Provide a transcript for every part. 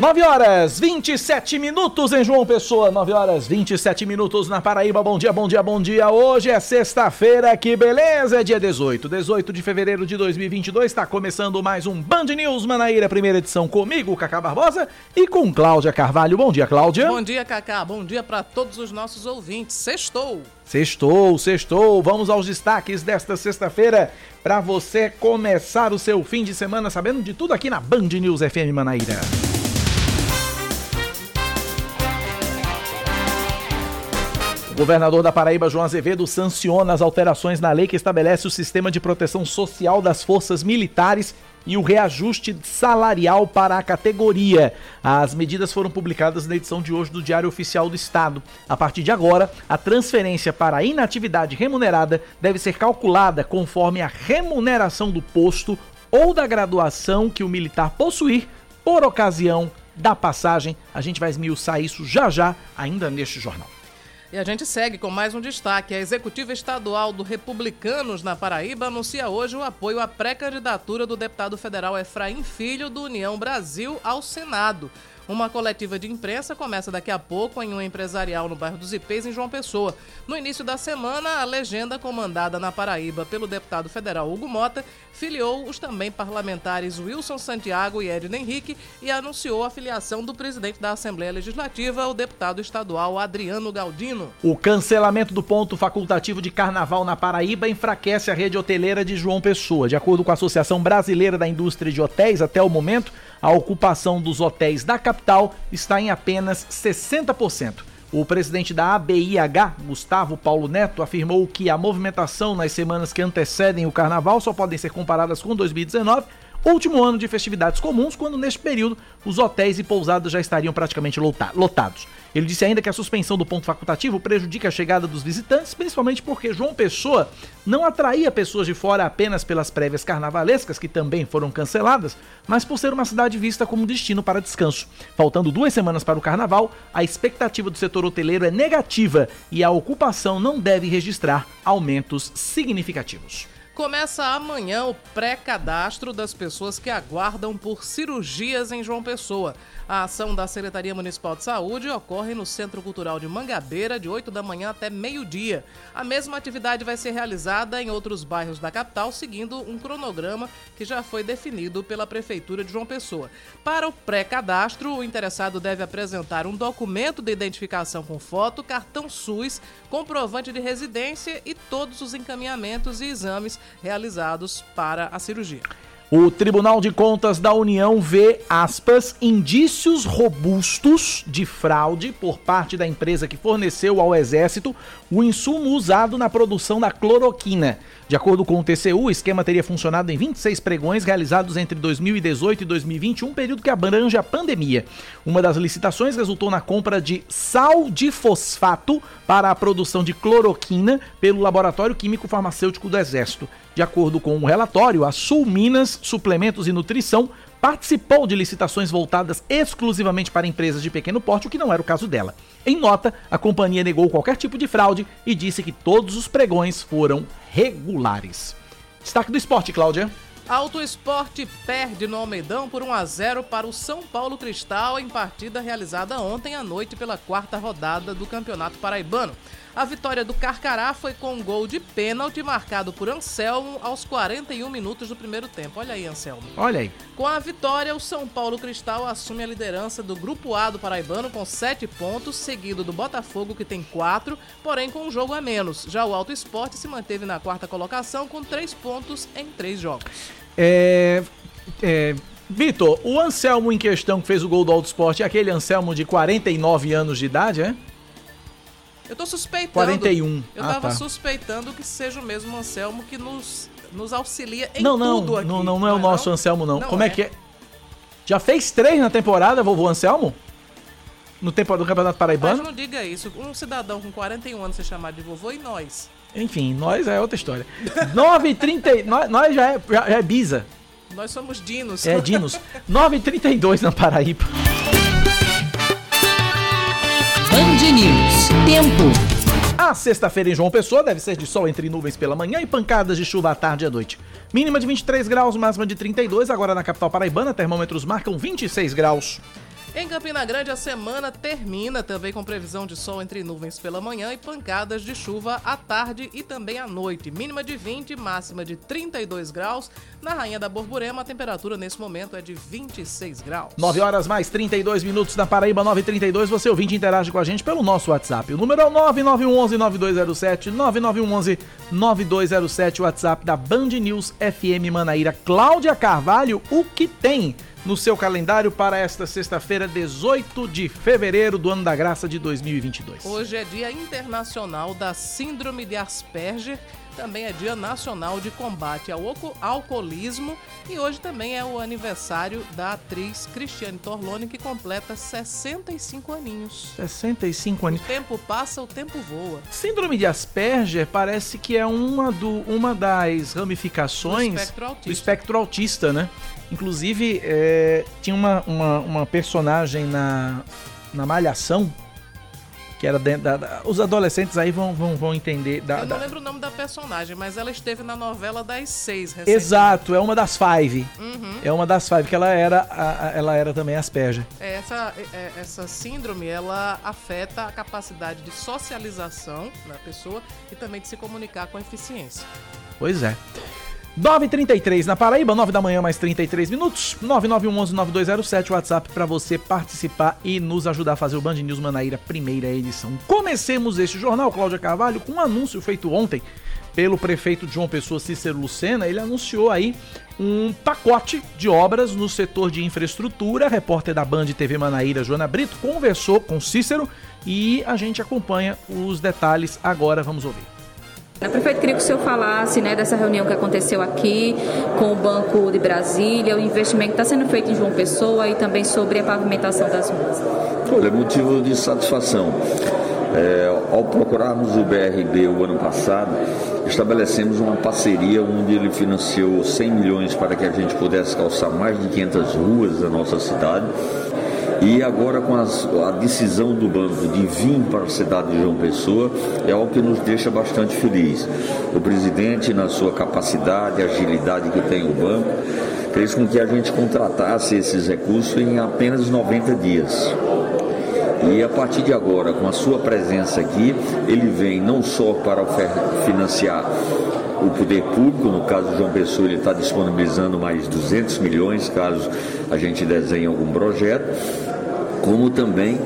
Nove horas 27 minutos em João Pessoa, 9 horas 27 minutos na Paraíba. Bom dia, bom dia, bom dia. Hoje é sexta-feira, que beleza! É dia 18, 18 de fevereiro de 2022. Está começando mais um Band News Manaíra, primeira edição comigo, Cacá Barbosa, e com Cláudia Carvalho. Bom dia, Cláudia. Bom dia, Cacá. Bom dia para todos os nossos ouvintes. Sextou. Sextou, sextou. Vamos aos destaques desta sexta-feira para você começar o seu fim de semana sabendo de tudo aqui na Band News FM Manaíra. Governador da Paraíba, João Azevedo, sanciona as alterações na lei que estabelece o sistema de proteção social das forças militares e o reajuste salarial para a categoria. As medidas foram publicadas na edição de hoje do Diário Oficial do Estado. A partir de agora, a transferência para a inatividade remunerada deve ser calculada conforme a remuneração do posto ou da graduação que o militar possuir por ocasião da passagem. A gente vai esmiuçar isso já já, ainda neste jornal. E a gente segue com mais um destaque. A executiva estadual do Republicanos na Paraíba anuncia hoje o apoio à pré-candidatura do deputado federal Efraim Filho do União Brasil ao Senado. Uma coletiva de imprensa começa daqui a pouco em um empresarial no bairro dos Ipês, em João Pessoa. No início da semana, a legenda comandada na Paraíba pelo deputado federal Hugo Mota filiou os também parlamentares Wilson Santiago e Edna Henrique e anunciou a filiação do presidente da Assembleia Legislativa, o deputado estadual Adriano Galdino. O cancelamento do ponto facultativo de carnaval na Paraíba enfraquece a rede hoteleira de João Pessoa. De acordo com a Associação Brasileira da Indústria de Hotéis, até o momento, a ocupação dos hotéis da capital está em apenas 60%. O presidente da ABIH, Gustavo Paulo Neto, afirmou que a movimentação nas semanas que antecedem o carnaval só podem ser comparadas com 2019 último ano de festividades comuns, quando neste período os hotéis e pousadas já estariam praticamente lotados. Ele disse ainda que a suspensão do ponto facultativo prejudica a chegada dos visitantes, principalmente porque João Pessoa não atraía pessoas de fora apenas pelas prévias carnavalescas, que também foram canceladas, mas por ser uma cidade vista como destino para descanso. Faltando duas semanas para o carnaval, a expectativa do setor hoteleiro é negativa e a ocupação não deve registrar aumentos significativos. Começa amanhã o pré-cadastro das pessoas que aguardam por cirurgias em João Pessoa. A ação da Secretaria Municipal de Saúde ocorre no Centro Cultural de Mangabeira, de 8 da manhã até meio-dia. A mesma atividade vai ser realizada em outros bairros da capital, seguindo um cronograma que já foi definido pela Prefeitura de João Pessoa. Para o pré-cadastro, o interessado deve apresentar um documento de identificação com foto, cartão SUS, comprovante de residência e todos os encaminhamentos e exames realizados para a cirurgia. O Tribunal de Contas da União vê, aspas, indícios robustos de fraude por parte da empresa que forneceu ao Exército o insumo usado na produção da cloroquina. De acordo com o TCU, o esquema teria funcionado em 26 pregões realizados entre 2018 e 2021, período que abrange a pandemia. Uma das licitações resultou na compra de sal de fosfato para a produção de cloroquina pelo Laboratório Químico Farmacêutico do Exército. De acordo com o um relatório, a Sul Minas Suplementos e Nutrição participou de licitações voltadas exclusivamente para empresas de pequeno porte, o que não era o caso dela. Em nota, a companhia negou qualquer tipo de fraude e disse que todos os pregões foram regulares. Destaque do esporte, Cláudia. Auto Esporte perde no Almeidão por 1 a 0 para o São Paulo Cristal em partida realizada ontem à noite pela quarta rodada do Campeonato Paraibano. A vitória do Carcará foi com um gol de pênalti marcado por Anselmo aos 41 minutos do primeiro tempo. Olha aí, Anselmo. Olha aí. Com a vitória, o São Paulo Cristal assume a liderança do Grupo A do Paraibano com 7 pontos, seguido do Botafogo, que tem 4, porém com um jogo a menos. Já o Alto Esporte se manteve na quarta colocação com 3 pontos em 3 jogos. É. é... Vitor, o Anselmo em questão que fez o gol do Alto Esporte é aquele Anselmo de 49 anos de idade, é? Eu tô suspeitando. 41. Eu ah, tava tá. suspeitando que seja o mesmo Anselmo que nos, nos auxilia em não, não, tudo aqui. Não, não, não é o nosso não? Anselmo, não. Não Como é. é. que é? Já fez três na temporada, vovô Anselmo? No tempo do Campeonato Mas Paraibano? não diga isso. Um cidadão com 41 anos ser chamado de vovô e nós. Enfim, nós é outra história. 9h30. nós, nós já, é, já, já é bisa. nós somos dinos. É, dinos. 9h32 na Paraíba. Band News. Tempo. A sexta-feira em João Pessoa deve ser de sol entre nuvens pela manhã e pancadas de chuva à tarde e à noite. Mínima de 23 graus, máxima de 32. Agora na capital paraibana, termômetros marcam 26 graus. Em Campina Grande, a semana termina também com previsão de sol entre nuvens pela manhã e pancadas de chuva à tarde e também à noite. Mínima de 20, máxima de 32 graus. Na Rainha da Borborema, a temperatura nesse momento é de 26 graus. 9 horas mais 32 minutos na Paraíba 932. Você ouvinte interage com a gente pelo nosso WhatsApp. O número é o 9911-9207, 9911-9207, o WhatsApp da Band News FM Manaíra. Cláudia Carvalho, o que tem? No seu calendário para esta sexta-feira, 18 de fevereiro do ano da graça de 2022. Hoje é Dia Internacional da Síndrome de Asperger também é Dia Nacional de Combate ao Alcoolismo e hoje também é o aniversário da atriz Cristiane Torlone, que completa 65 aninhos. 65 anos. O tempo passa, o tempo voa. Síndrome de Asperger parece que é uma, do, uma das ramificações do espectro autista, do espectro autista né? Inclusive, é, tinha uma, uma, uma personagem na, na Malhação que era dentro da, da, os adolescentes aí vão, vão, vão entender. Da, Eu não da... lembro o nome da personagem, mas ela esteve na novela das seis. Exato, é uma das five. Uhum. É uma das five que ela era, a, a, ela era também asperja. É, essa, é, essa síndrome ela afeta a capacidade de socialização da pessoa e também de se comunicar com eficiência. Pois é. 9h33 na Paraíba, 9 da manhã, mais 33 minutos. 9911-9207, WhatsApp para você participar e nos ajudar a fazer o Band News Manaíra, primeira edição. Comecemos este jornal, Cláudia Carvalho, com um anúncio feito ontem pelo prefeito João Pessoa, Cícero Lucena. Ele anunciou aí um pacote de obras no setor de infraestrutura. A repórter da Band TV Manaíra, Joana Brito, conversou com Cícero e a gente acompanha os detalhes agora. Vamos ouvir. Prefeito, queria que o senhor falasse né, dessa reunião que aconteceu aqui com o Banco de Brasília, o investimento que está sendo feito em João Pessoa e também sobre a pavimentação das ruas. Olha, motivo de satisfação. É, ao procurarmos o BRB o ano passado, estabelecemos uma parceria onde ele financiou 100 milhões para que a gente pudesse calçar mais de 500 ruas da nossa cidade e agora com as, a decisão do banco de vir para a cidade de João Pessoa é algo que nos deixa bastante feliz. O presidente, na sua capacidade, agilidade que tem o banco, fez com que a gente contratasse esses recursos em apenas 90 dias. E a partir de agora, com a sua presença aqui, ele vem não só para financiar o poder público, no caso de João Pessoa, ele está disponibilizando mais 200 milhões caso a gente desenhe algum projeto, como também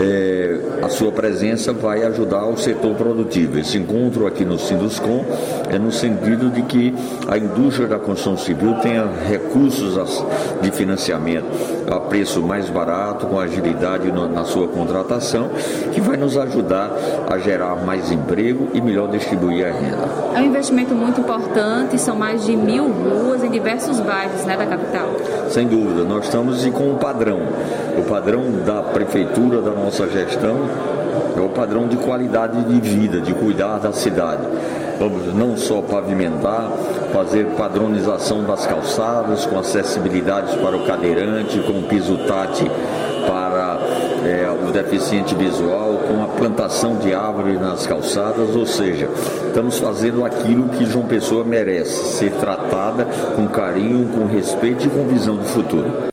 é, a sua presença vai ajudar o setor produtivo. Esse encontro aqui no Sinduscom é no sentido de que a indústria da construção civil tenha recursos de financiamento a preço mais barato, com agilidade na sua contratação, que vai nos ajudar a gerar mais emprego e melhor distribuir a renda. É um investimento muito importante, são mais de mil ruas em diversos bairros né, da capital. Sem dúvida, nós estamos com um padrão. O padrão da prefeitura, da nossa gestão, é o padrão de qualidade de vida, de cuidar da cidade. Vamos não só pavimentar, fazer padronização das calçadas, com acessibilidades para o cadeirante, com piso tátil para é, o deficiente visual, com a plantação de árvores nas calçadas, ou seja, estamos fazendo aquilo que João Pessoa merece, ser tratada com carinho, com respeito e com visão do futuro.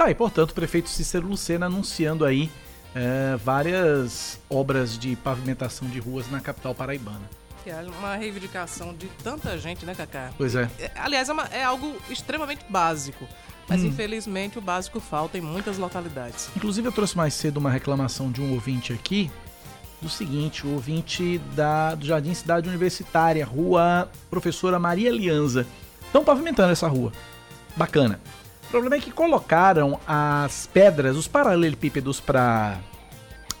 Tá, e portanto o prefeito Cícero Lucena anunciando aí é, várias obras de pavimentação de ruas na capital paraibana. Que é uma reivindicação de tanta gente, né, Cacá? Pois é. é aliás, é, uma, é, algo extremamente básico. Mas hum. infelizmente o básico falta em muitas localidades. Inclusive eu trouxe mais cedo uma reclamação de um ouvinte aqui do seguinte, o ouvinte da, do Jardim Cidade Universitária, rua Professora Maria Lianza. Estão pavimentando essa rua. Bacana. O problema é que colocaram as pedras, os paralelepípedos para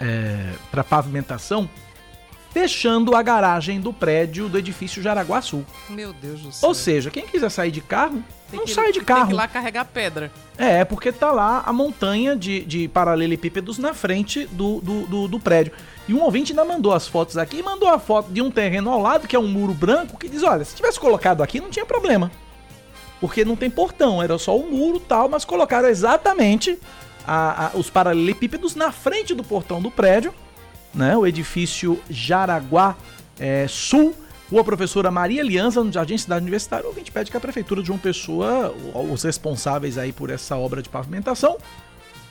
é, para pavimentação fechando a garagem do prédio do edifício Jaraguá Sul. Meu Deus do céu. Ou seja, quem quiser sair de carro, tem não que, sai de carro. Tem que ir lá carregar pedra. É, porque tá lá a montanha de, de paralelepípedos na frente do, do, do, do, prédio. E um ouvinte ainda mandou as fotos aqui e mandou a foto de um terreno ao lado, que é um muro branco, que diz: olha, se tivesse colocado aqui, não tinha problema. Porque não tem portão, era só um muro tal, mas colocaram exatamente a, a, os paralelepípedos na frente do portão do prédio, né? O edifício Jaraguá é, Sul, Rua Professora Maria Aliança, no Jardim Cidade Universitária. O ouvinte pede que a Prefeitura de João Pessoa, os responsáveis aí por essa obra de pavimentação,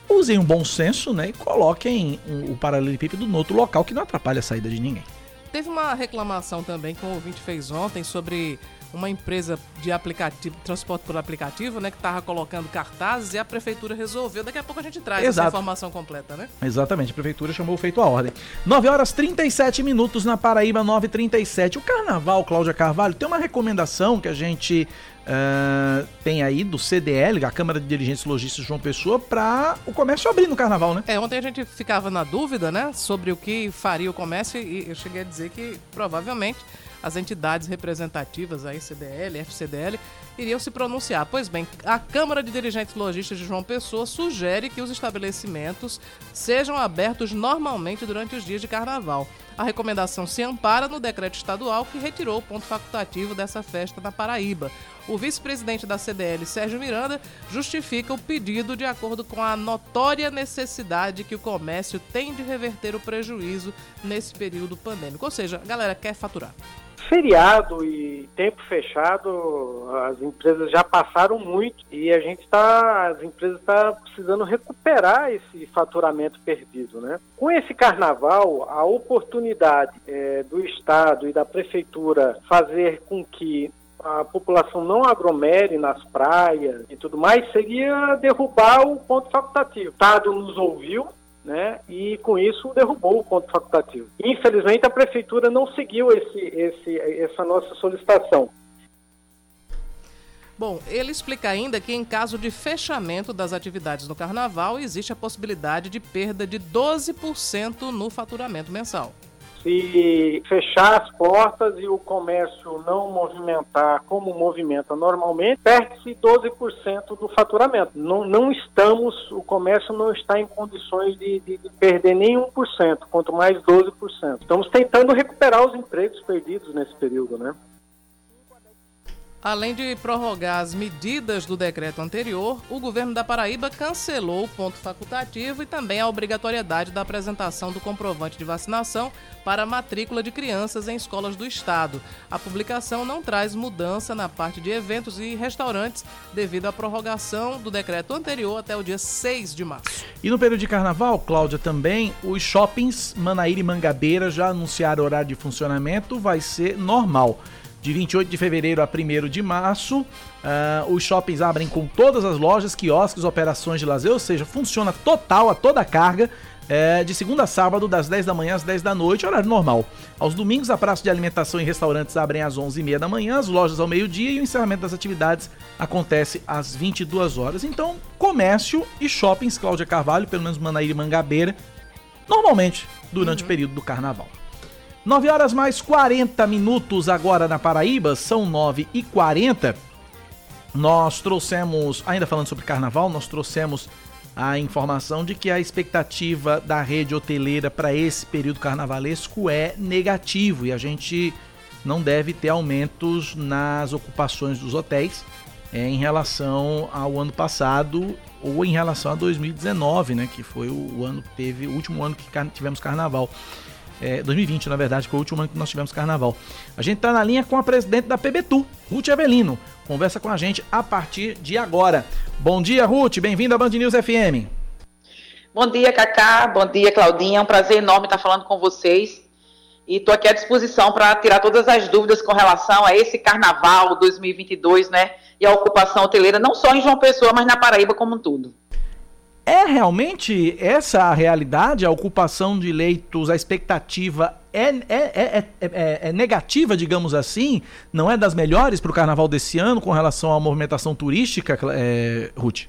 usem um bom senso né, e coloquem o paralelepípedo no outro local que não atrapalhe a saída de ninguém. Teve uma reclamação também que o ouvinte fez ontem sobre uma empresa de aplicativo, transporte por aplicativo, né, que estava colocando cartazes e a prefeitura resolveu. Daqui a pouco a gente traz Exato. essa informação completa, né? Exatamente, a prefeitura chamou feito a ordem. 9 horas 37 minutos na Paraíba, 9h37. O carnaval, Cláudia Carvalho, tem uma recomendação que a gente Uh, tem aí do CDL, a Câmara de Dirigentes Logísticos João Pessoa, para o comércio abrir no carnaval, né? É, ontem a gente ficava na dúvida, né, sobre o que faria o comércio e eu cheguei a dizer que provavelmente as entidades representativas, aí CDL, FCDL, iriam se pronunciar. Pois bem, a Câmara de Dirigentes Lojistas de João Pessoa sugere que os estabelecimentos sejam abertos normalmente durante os dias de carnaval. A recomendação se ampara no decreto estadual que retirou o ponto facultativo dessa festa na Paraíba. O vice-presidente da CDL, Sérgio Miranda, justifica o pedido de acordo com a notória necessidade que o comércio tem de reverter o prejuízo nesse período pandêmico. Ou seja, a galera quer faturar feriado e tempo fechado, as empresas já passaram muito e a gente está, as empresas estão tá precisando recuperar esse faturamento perdido, né? Com esse carnaval, a oportunidade é, do Estado e da Prefeitura fazer com que a população não agromere nas praias e tudo mais seria derrubar o ponto facultativo. O Estado nos ouviu, né? E com isso derrubou o ponto facultativo. Infelizmente a prefeitura não seguiu esse, esse, essa nossa solicitação. Bom, ele explica ainda que em caso de fechamento das atividades no carnaval, existe a possibilidade de perda de 12% no faturamento mensal se fechar as portas e o comércio não movimentar como movimenta normalmente, perde-se 12% do faturamento. Não, não estamos, o comércio não está em condições de, de, de perder nem 1%, quanto mais 12%. Estamos tentando recuperar os empregos perdidos nesse período, né? Além de prorrogar as medidas do decreto anterior, o governo da Paraíba cancelou o ponto facultativo e também a obrigatoriedade da apresentação do comprovante de vacinação para a matrícula de crianças em escolas do estado. A publicação não traz mudança na parte de eventos e restaurantes devido à prorrogação do decreto anterior até o dia 6 de março. E no período de carnaval, Cláudia, também os shoppings Manaíra e Mangabeira já anunciaram horário de funcionamento, vai ser normal de 28 de fevereiro a 1 de março. Uh, os shoppings abrem com todas as lojas, quiosques, operações de lazer, ou seja, funciona total, a toda a carga, é, de segunda a sábado, das 10 da manhã às 10 da noite, horário normal. Aos domingos, a praça de alimentação e restaurantes abrem às 11h30 da manhã, as lojas ao meio-dia e o encerramento das atividades acontece às 22 horas. Então, comércio e shoppings, Cláudia Carvalho, pelo menos Manaíra e Mangabeira, normalmente durante uhum. o período do carnaval. 9 horas mais 40 minutos agora na Paraíba, são 9 e 40. Nós trouxemos, ainda falando sobre carnaval, nós trouxemos a informação de que a expectativa da rede hoteleira para esse período carnavalesco é negativo e a gente não deve ter aumentos nas ocupações dos hotéis é, em relação ao ano passado ou em relação a 2019, né, que foi o ano teve o último ano que tivemos carnaval é, 2020, na verdade, foi o último ano que nós tivemos carnaval. A gente está na linha com a presidente da PBTU, Ruth Avelino. Conversa com a gente a partir de agora. Bom dia, Ruth. Bem-vinda à Band News FM. Bom dia, Cacá. Bom dia, Claudinha. É um prazer enorme estar falando com vocês. E estou aqui à disposição para tirar todas as dúvidas com relação a esse carnaval 2022, né? E a ocupação hoteleira, não só em João Pessoa, mas na Paraíba como um todo. É realmente essa a realidade? A ocupação de leitos, a expectativa é, é, é, é negativa, digamos assim? Não é das melhores para o carnaval desse ano com relação à movimentação turística, Ruth?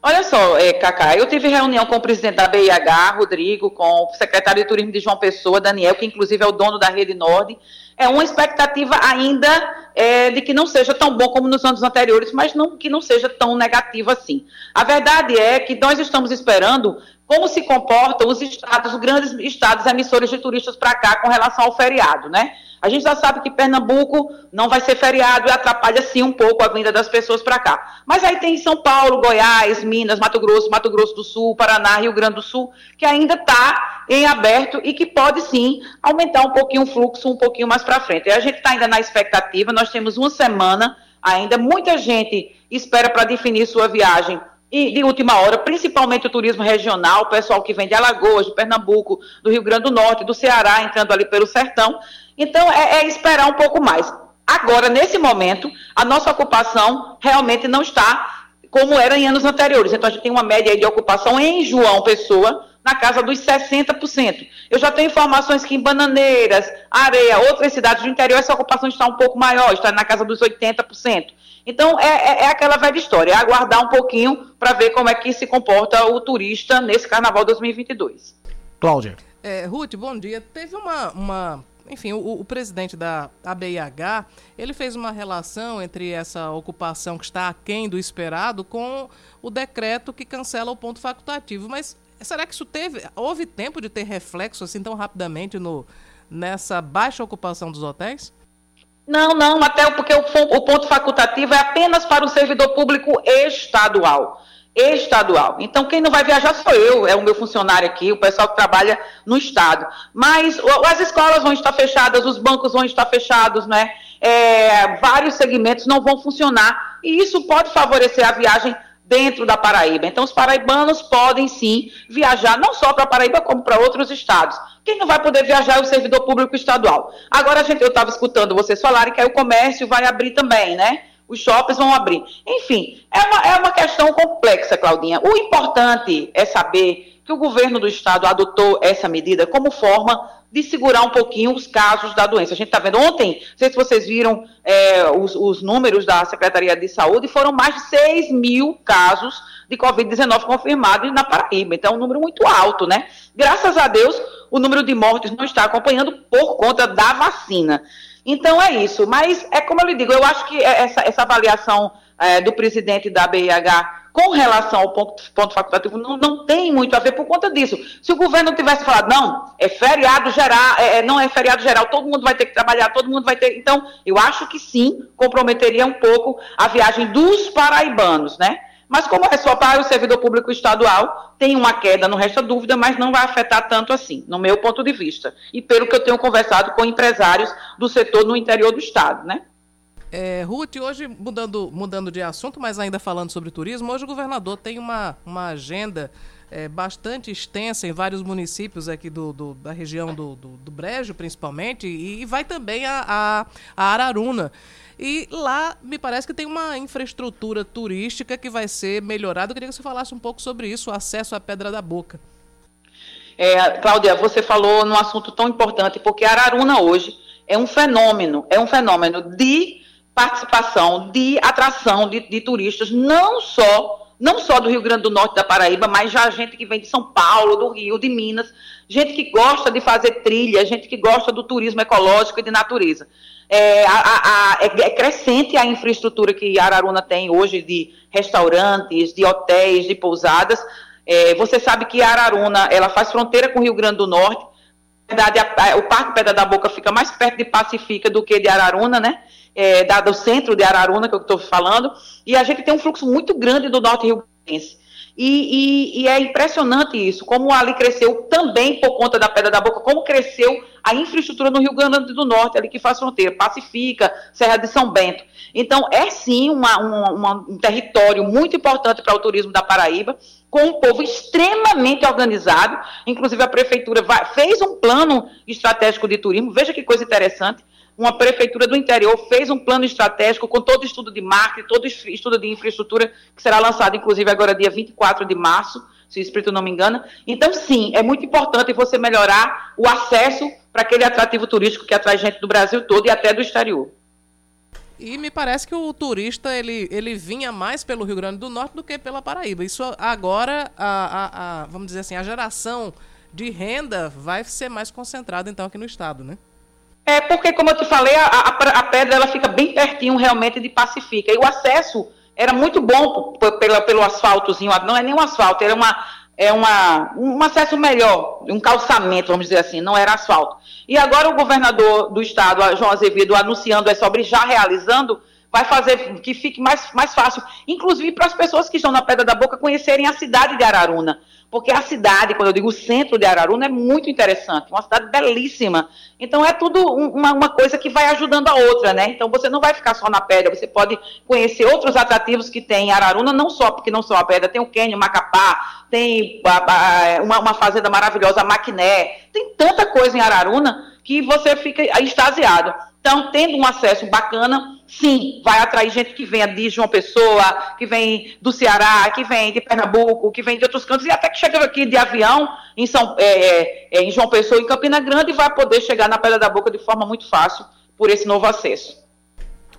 Olha só, é, Cacá, eu tive reunião com o presidente da BIH, Rodrigo, com o secretário de Turismo de João Pessoa, Daniel, que inclusive é o dono da Rede Nord, é uma expectativa ainda é, de que não seja tão bom como nos anos anteriores, mas não, que não seja tão negativo assim. A verdade é que nós estamos esperando como se comportam os estados, os grandes estados emissores de turistas para cá com relação ao feriado, né? A gente já sabe que Pernambuco não vai ser feriado e atrapalha sim um pouco a vinda das pessoas para cá. Mas aí tem São Paulo, Goiás, Minas, Mato Grosso, Mato Grosso do Sul, Paraná, Rio Grande do Sul, que ainda está em aberto e que pode sim aumentar um pouquinho o fluxo um pouquinho mais para frente. E a gente está ainda na expectativa, nós temos uma semana ainda, muita gente espera para definir sua viagem e de última hora, principalmente o turismo regional, o pessoal que vem de Alagoas, de Pernambuco, do Rio Grande do Norte, do Ceará, entrando ali pelo sertão. Então, é, é esperar um pouco mais. Agora, nesse momento, a nossa ocupação realmente não está como era em anos anteriores. Então, a gente tem uma média de ocupação em João Pessoa na casa dos 60%. Eu já tenho informações que em Bananeiras, Areia, outras cidades do interior, essa ocupação está um pouco maior, está na casa dos 80%. Então, é, é, é aquela velha história, é aguardar um pouquinho para ver como é que se comporta o turista nesse Carnaval 2022. Cláudia. É, Ruth, bom dia. Teve uma, uma enfim, o, o, presidente da ABIH, ele fez uma relação entre essa ocupação que está aquém do esperado com o decreto que cancela o ponto facultativo. Mas será que isso teve, houve tempo de ter reflexo assim tão rapidamente no, nessa baixa ocupação dos hotéis? Não, não, até porque o, o ponto facultativo é apenas para o servidor público estadual. Estadual. Então, quem não vai viajar sou eu, é o meu funcionário aqui, o pessoal que trabalha no Estado. Mas as escolas vão estar fechadas, os bancos vão estar fechados, né? É, vários segmentos não vão funcionar. E isso pode favorecer a viagem dentro da Paraíba. Então, os paraibanos podem sim viajar, não só para Paraíba, como para outros estados. Quem não vai poder viajar é o servidor público estadual. Agora, a gente, eu estava escutando vocês falarem que aí o comércio vai abrir também, né? Os shoppings vão abrir. Enfim, é uma, é uma questão complexa, Claudinha. O importante é saber que o governo do estado adotou essa medida como forma de segurar um pouquinho os casos da doença. A gente está vendo ontem, não sei se vocês viram é, os, os, números da Secretaria de Saúde, foram mais de 6 mil casos de Covid-19 confirmados na Paraíba. Então, é um número muito alto, né? Graças a Deus, o número de mortes não está acompanhando por conta da vacina. Então, é isso. Mas, é como eu lhe digo, eu acho que essa, essa avaliação é, do presidente da BIH com relação ao ponto, ponto facultativo não, não tem muito a ver por conta disso. Se o governo tivesse falado, não, é feriado geral, é, é, não é feriado geral, todo mundo vai ter que trabalhar, todo mundo vai ter. Então, eu acho que sim, comprometeria um pouco a viagem dos paraibanos, né? Mas como é só para o servidor público estadual, tem uma queda, não resta dúvida, mas não vai afetar tanto assim, no meu ponto de vista. E pelo que eu tenho conversado com empresários do setor no interior do estado, né? É, Ruth, hoje, mudando, mudando de assunto, mas ainda falando sobre turismo, hoje o governador tem uma, uma agenda é, bastante extensa em vários municípios aqui do, do da região do, do, do, Brejo, principalmente, e, e vai também a, a, a Araruna. E lá me parece que tem uma infraestrutura turística que vai ser melhorada. Eu queria que você falasse um pouco sobre isso, o acesso à Pedra da Boca. É, Cláudia, você falou num assunto tão importante, porque Araruna hoje é um fenômeno, é um fenômeno de participação de atração de, de, turistas, não só não só do Rio Grande do Norte da Paraíba, mas já gente que vem de São Paulo, do Rio, de Minas, gente que gosta de fazer trilha, gente que gosta do turismo ecológico e de natureza. É, a, a, é, é crescente a infraestrutura que Araruna tem hoje de restaurantes, de hotéis, de pousadas. É, você sabe que Araruna ela faz fronteira com o Rio Grande do Norte. Na verdade, a, o Parque Pedra da Boca fica mais perto de Pacifica do que de Araruna, né? É, da, do centro de Araruna, que eu estou falando, e a gente tem um fluxo muito grande do norte rio Grande. E, e, e, é impressionante isso, como ali cresceu também por conta da Pedra da Boca, como cresceu a infraestrutura no Rio Grande do Norte, ali que faz fronteira, Pacifica, Serra de São Bento. Então, é sim uma, uma, um território muito importante para o turismo da Paraíba, com um povo extremamente organizado. Inclusive, a prefeitura vai, fez um plano estratégico de turismo, veja que coisa interessante uma prefeitura do interior fez um plano estratégico com todo estudo de marketing, todo estudo de infraestrutura, que será lançado, inclusive, agora dia 24 de março, se o espírito não me engana. Então, sim, é muito importante você melhorar o acesso para aquele atrativo turístico que atrai gente do Brasil todo e até do exterior. E me parece que o turista ele, ele vinha mais pelo Rio Grande do Norte do que pela Paraíba. Isso agora, a, a, a vamos dizer assim, a geração de renda vai ser mais concentrada então aqui no estado, né? É porque, como eu te falei, a, a, a, pedra ela fica bem pertinho realmente de Pacifica. E o acesso era muito bom pelo, pelo asfaltozinho, não é nem um asfalto, era uma, é uma, um acesso melhor, um calçamento, vamos dizer assim, não era asfalto. E agora o governador do estado, João Azevedo, anunciando essa obra e já realizando, vai fazer que fique mais, mais fácil, inclusive para as pessoas que estão na Pedra da Boca conhecerem a cidade de Araruna. Porque a cidade, quando eu digo centro de Araruna, é muito interessante, uma cidade belíssima. Então é tudo uma, uma coisa que vai ajudando a outra, né? Então você não vai ficar só na pedra, você pode conhecer outros atrativos que tem em Araruna, não só porque não só a pedra, tem o Quênio, Macapá, tem uma, uma fazenda maravilhosa, a Maquiné, tem tanta coisa em Araruna que você fica extasiado. Então, tendo um acesso bacana, sim, vai atrair gente que venha de João Pessoa, que vem do Ceará, que vem de Pernambuco, que vem de outros cantos, e até que chega aqui de avião em, São, é, é, é, em João Pessoa, em Campina Grande, vai poder chegar na Pedra da Boca de forma muito fácil por esse novo acesso.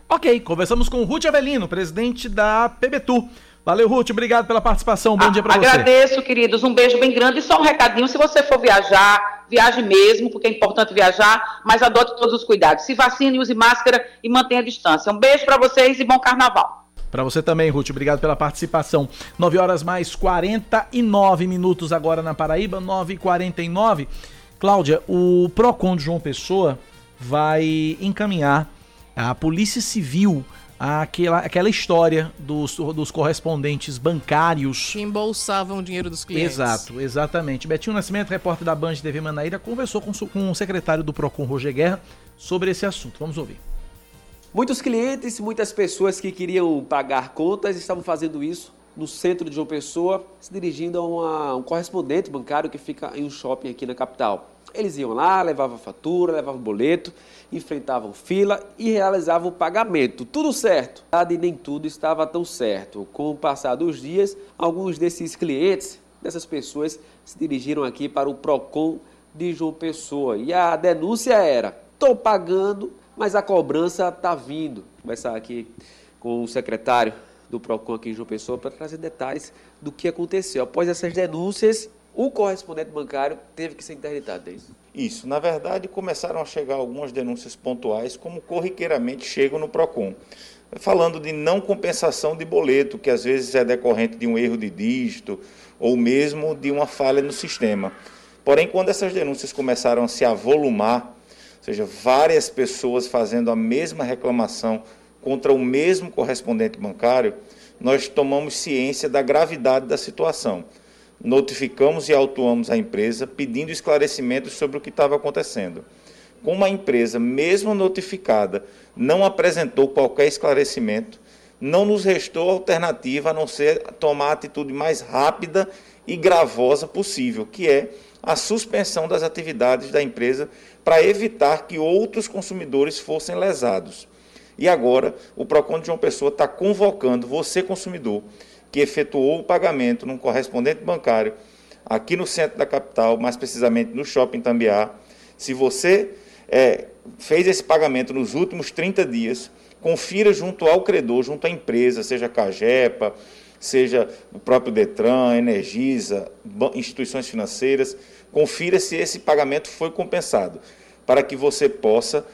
Ok, conversamos com Ruth Avelino, presidente da PBTU. Valeu, Ruth, obrigado pela participação. Bom dia para você. Agradeço, queridos. Um beijo bem grande. E só um recadinho: se você for viajar, viaje mesmo, porque é importante viajar, mas adote todos os cuidados. Se vacine, use máscara e mantenha a distância. Um beijo para vocês e bom carnaval. Para você também, Ruth, obrigado pela participação. 9 horas mais 49 minutos agora na Paraíba, 9h49. Cláudia, o PROCON de João Pessoa vai encaminhar a Polícia Civil aquela, aquela história dos, dos correspondentes bancários. Que embolsavam o dinheiro dos clientes. Exato, exatamente. Betinho Nascimento, repórter da Band TV Manaíra, conversou com, com o secretário do PROCON, Roger Guerra, sobre esse assunto. Vamos ouvir. Muitos clientes, muitas pessoas que queriam pagar contas estavam fazendo isso no centro de João Pessoa, se dirigindo a uma, um correspondente bancário que fica em um shopping aqui na capital. Eles iam lá, levavam fatura, levavam boleto, enfrentavam fila e realizavam o pagamento. Tudo certo. E nem tudo estava tão certo. Com o passar dos dias, alguns desses clientes, dessas pessoas, se dirigiram aqui para o PROCON de João Pessoa. E a denúncia era: estou pagando, mas a cobrança está vindo. Vou começar aqui com o secretário do PROCON aqui em João Pessoa para trazer detalhes do que aconteceu. Após essas denúncias, o correspondente bancário teve que ser interditado, é isso? Isso. Na verdade, começaram a chegar algumas denúncias pontuais, como corriqueiramente chegam no PROCON. Falando de não compensação de boleto, que às vezes é decorrente de um erro de dígito ou mesmo de uma falha no sistema. Porém, quando essas denúncias começaram a se avolumar, ou seja, várias pessoas fazendo a mesma reclamação contra o mesmo correspondente bancário, nós tomamos ciência da gravidade da situação notificamos e autuamos a empresa pedindo esclarecimentos sobre o que estava acontecendo. Como a empresa, mesmo notificada, não apresentou qualquer esclarecimento, não nos restou alternativa a não ser tomar a atitude mais rápida e gravosa possível, que é a suspensão das atividades da empresa para evitar que outros consumidores fossem lesados. E agora, o PROCON de João Pessoa está convocando você, consumidor, que efetuou o pagamento num correspondente bancário aqui no centro da capital, mais precisamente no Shopping Tambiá. Se você é, fez esse pagamento nos últimos 30 dias, confira junto ao credor, junto à empresa, seja a Cagepa, seja o próprio Detran, Energisa, instituições financeiras, confira se esse pagamento foi compensado, para que você possa,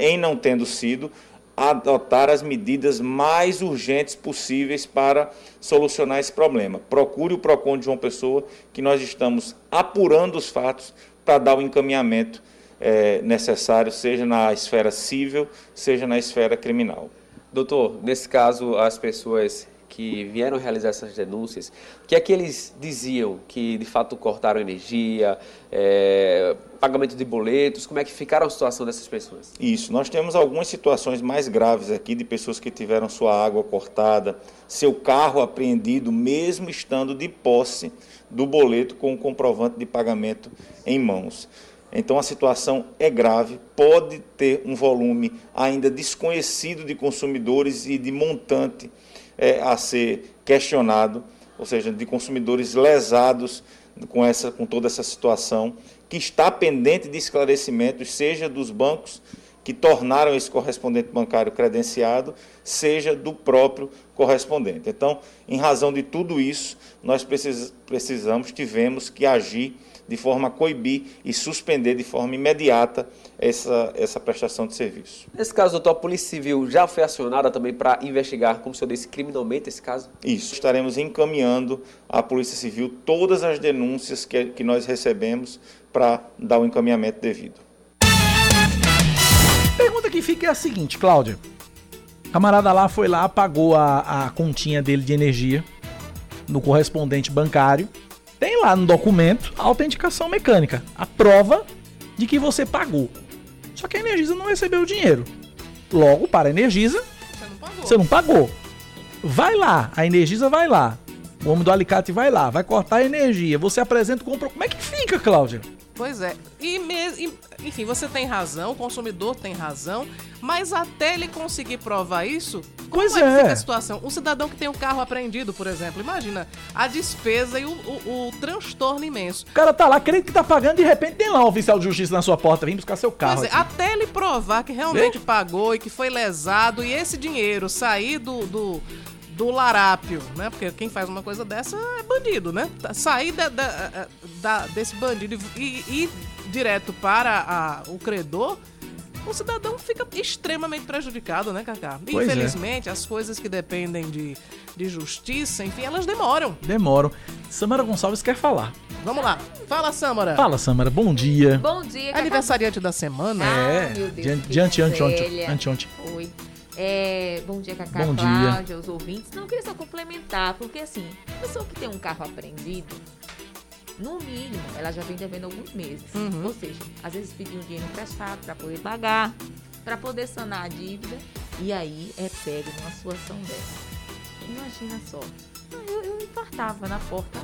em não tendo sido, adotar as medidas mais urgentes possíveis para solucionar esse problema. Procure o PROCON de João Pessoa, que nós estamos apurando os fatos para dar o encaminhamento é, necessário, seja na esfera civil, seja na esfera criminal. Doutor, nesse caso, as pessoas que vieram realizar essas denúncias, o que é que eles diziam? Que de fato cortaram energia, é, pagamento de boletos, como é que ficaram a situação dessas pessoas? Isso, nós temos algumas situações mais graves aqui de pessoas que tiveram sua água cortada, seu carro apreendido, mesmo estando de posse do boleto com o comprovante de pagamento em mãos. Então a situação é grave, pode ter um volume ainda desconhecido de consumidores e de montante é, a ser questionado, ou seja, de consumidores lesados com, essa, com toda essa situação, que está pendente de esclarecimentos, seja dos bancos que tornaram esse correspondente bancário credenciado, seja do próprio correspondente. Então, em razão de tudo isso, nós precisamos, tivemos que agir de forma a coibir e suspender de forma imediata essa, essa prestação de serviço. Nesse caso, doutor, a Polícia Civil já foi acionada também para investigar, como o senhor disse, criminalmente esse caso? Isso. Estaremos encaminhando à Polícia Civil todas as denúncias que, que nós recebemos para dar o encaminhamento devido. Pergunta que fica é a seguinte, Cláudia. O camarada lá foi lá, pagou a, a continha dele de energia no correspondente bancário. Tem lá no documento a autenticação mecânica, a prova de que você pagou. Só que a Energisa não recebeu o dinheiro. Logo, para a Energisa, você não pagou. Você não pagou. Vai lá, a Energisa vai lá. O homem do alicate vai lá, vai cortar a energia. Você apresenta o compro... Como é que fica, Cláudia? Pois é. E, me, enfim, você tem razão, o consumidor tem razão, mas até ele conseguir provar isso, como pois é, é. fica a situação? Um cidadão que tem um carro apreendido, por exemplo, imagina a despesa e o, o, o, transtorno imenso. O cara tá lá, crendo que tá pagando, de repente tem lá um oficial de justiça na sua porta, vem buscar seu carro. Pois é, até ele provar que realmente Vê? pagou e que foi lesado e esse dinheiro sair do, do do larápio, né? Porque quem faz uma coisa dessa é bandido, né? Tá, sair da, da, da desse bandido e ir direto para a, o credor, o cidadão fica extremamente prejudicado, né, Cacá? Pois é. Infelizmente, é. as coisas que dependem de, de justiça, enfim, elas demoram. Demoram. Samara Gonçalves quer falar. Vamos lá. Fala, Samara. Fala, Samara. Bom dia. Bom dia. Cacá. Aniversariante da semana. Ah, é. Meu Deus, diante, ante, ante, ante, ante. Oi. É, bom dia, Cacá, bom Cláudia, dia. os ouvintes. Não, eu queria só complementar, porque assim, a pessoa que tem um carro apreendido, no mínimo, ela já vem devendo alguns meses. Uhum. Ou seja, às vezes pediu um dinheiro emprestado para poder pagar, para poder sanar a dívida, e aí é pego numa situação dessa. Imagina só. Eu, eu infartava na porta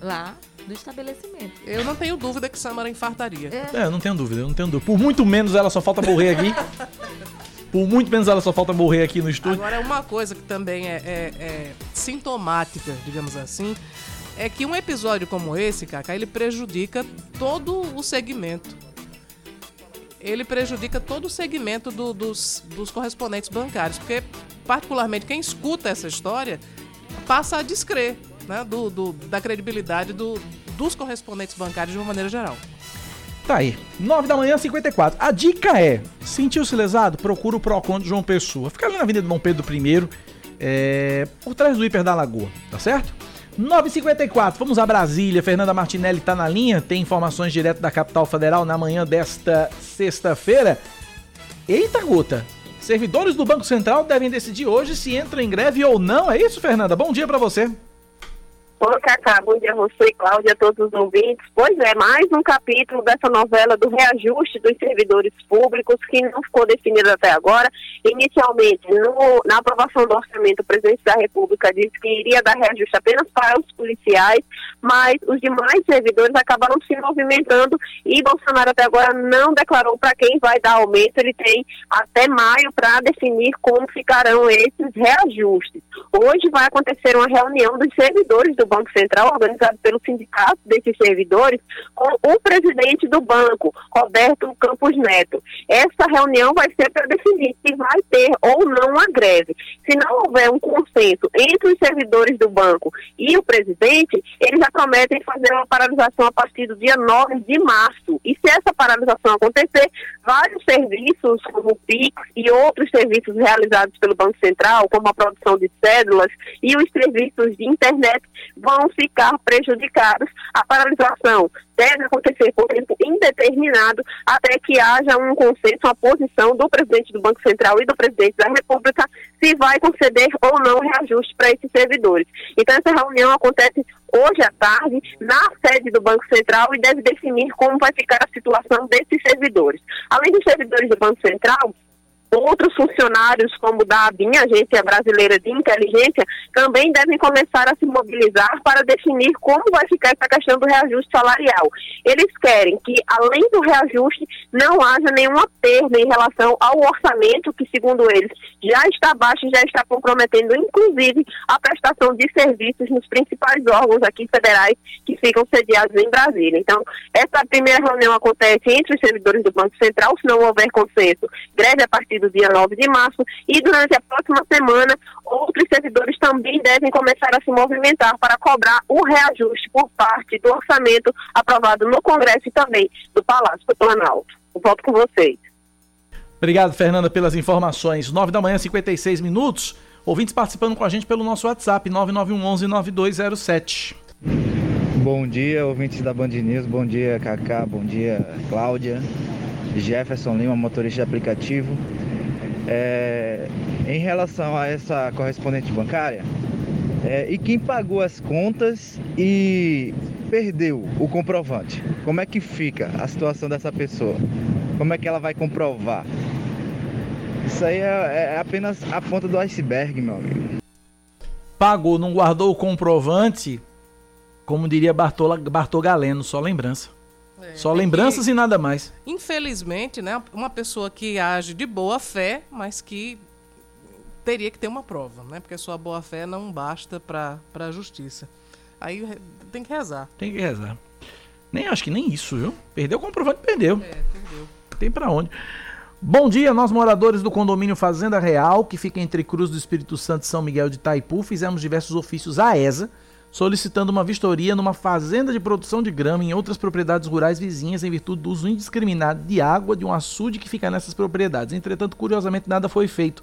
lá do estabelecimento. Eu não tenho dúvida que Samara infartaria. É, é eu não tenho dúvida, eu não tenho dúvida. Por muito menos ela só falta morrer aqui. Por muito menos ela só falta morrer aqui no estúdio. Agora, uma coisa que também é, é, é sintomática, digamos assim, é que um episódio como esse, Kaká, ele prejudica todo o segmento. Ele prejudica todo o segmento do, dos, dos correspondentes bancários, porque, particularmente, quem escuta essa história passa a descrer né, do, do, da credibilidade do, dos correspondentes bancários de uma maneira geral. Tá aí, 9 da manhã, 54. A dica é: sentiu-se lesado? Procura o Procon de João Pessoa. Fica ali na Avenida Dom Pedro I, é, por trás do Hiper da Lagoa, tá certo? 9h54, vamos a Brasília. Fernanda Martinelli está na linha, tem informações direto da capital federal na manhã desta sexta-feira. Eita, gota! Servidores do Banco Central devem decidir hoje se entram em greve ou não. É isso, Fernanda? Bom dia para você. Oi, Cacá, bom dia a você, Cláudia, a todos os ouvintes. Pois é, mais um capítulo dessa novela do reajuste dos servidores públicos que não ficou definido até agora. Inicialmente, no, na aprovação do orçamento, o presidente da República disse que iria dar reajuste apenas para os policiais, mas os demais servidores acabaram se movimentando e Bolsonaro até agora não declarou para quem vai dar aumento. Ele tem até maio para definir como ficarão esses reajustes. Hoje vai acontecer uma reunião dos servidores do Banco Central, organizado pelo sindicato desses servidores, com o presidente do banco, Roberto Campos Neto. Essa reunião vai ser para definir se vai ter ou não a greve. Se não houver um consenso entre os servidores do banco e o presidente, eles já prometem fazer uma paralisação a partir do dia 9 de março. E se essa paralisação acontecer, vários serviços, como o PIX e outros serviços realizados pelo Banco Central, como a produção de cédulas e os serviços de internet, vão ficar prejudicados. A paralisação deve acontecer por tempo indeterminado até que haja um consenso, uma posição do presidente do Banco Central e do presidente da República se vai conceder ou não reajuste para esses servidores. Então, essa reunião acontece hoje à tarde na sede do Banco Central e deve definir como vai ficar a situação desses servidores. Além dos servidores do Banco Central, Outros funcionários, como da ABIN, Agência Brasileira de Inteligência, também devem começar a se mobilizar para definir como vai ficar essa questão do reajuste salarial. Eles querem que, além do reajuste, não haja nenhuma perda em relação ao orçamento, que, segundo eles, já está baixo e já está comprometendo, inclusive, a prestação de serviços nos principais órgãos aqui federais que ficam sediados em Brasília. Então, essa primeira reunião acontece entre os servidores do Banco Central, se não houver consenso, greve a partir do dia 9 de março e durante a próxima semana outros servidores também devem começar a se movimentar para cobrar o reajuste por parte do orçamento aprovado no Congresso e também do Palácio do Planalto. Volto com vocês. Obrigado, Fernanda, pelas informações. 9 da manhã, 56 minutos. Ouvintes participando com a gente pelo nosso WhatsApp, 9911-9207. Bom dia, ouvintes da Band News. Bom dia, Cacá. Bom dia, Cláudia. Jefferson Lima, motorista de aplicativo. É, em relação a essa correspondente bancária, é, e quem pagou as contas e perdeu o comprovante, como é que fica a situação dessa pessoa? Como é que ela vai comprovar? Isso aí é, é apenas a ponta do iceberg, meu amigo. Pagou, não guardou o comprovante, como diria Bartola, Bartol Galeno, só lembrança. É, só lembranças que, e nada mais. Infelizmente, né, uma pessoa que age de boa fé, mas que teria que ter uma prova, né? Porque sua boa fé não basta para a justiça. Aí tem que rezar. Tem que rezar. Nem acho que nem isso, viu? Perdeu o comprovante, perdeu. É, perdeu. Tem para onde. Bom dia, nós moradores do condomínio Fazenda Real, que fica entre Cruz do Espírito Santo e São Miguel de Itaipu, fizemos diversos ofícios à ESA solicitando uma vistoria numa fazenda de produção de grama em outras propriedades rurais vizinhas em virtude do uso indiscriminado de água de um açude que fica nessas propriedades. Entretanto, curiosamente, nada foi feito.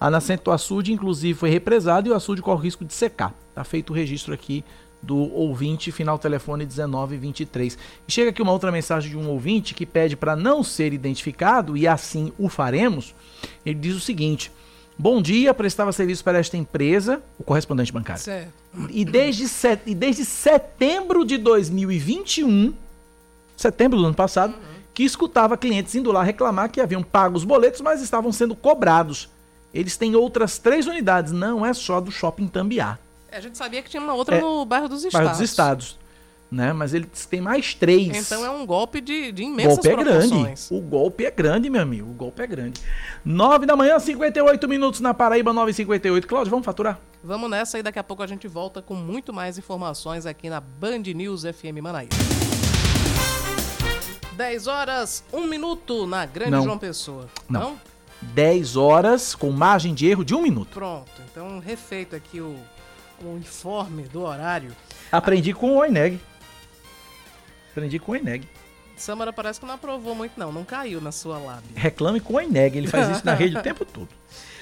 A nascente do açude, inclusive, foi represada e o açude corre o risco de secar. Está feito o registro aqui do ouvinte, final telefone 1923. E chega aqui uma outra mensagem de um ouvinte que pede para não ser identificado e assim o faremos. Ele diz o seguinte: Bom dia, prestava serviço para esta empresa, o correspondente bancário. Certo. E desde, set, e desde setembro de 2021, setembro do ano passado, uhum. que escutava clientes indo lá reclamar que haviam pago os boletos, mas estavam sendo cobrados. Eles têm outras três unidades, não é só do shopping Tambiá. É, a gente sabia que tinha uma outra é, no bairro dos Estados. Bairro dos Estados né? Mas ele tem mais três. Então é um golpe de, de imensas golpe é grande. O golpe é grande, meu amigo. O golpe é grande. 9 da manhã, 58 minutos na Paraíba, 9h58. Cláudio, vamos faturar? Vamos nessa e daqui a pouco a gente volta com muito mais informações aqui na Band News FM Manaíra. 10 horas, 1 minuto na Grande Não. João Pessoa. Não. Não? 10 horas com margem de erro de 1 minuto. Pronto. Então, refeito aqui o, o informe do horário. Aprendi com o Oineg. Aprendi com o Eneg. Samara parece que não aprovou muito, não. Não caiu na sua lábia. Reclame com o Eneg. Ele faz isso na rede o tempo todo.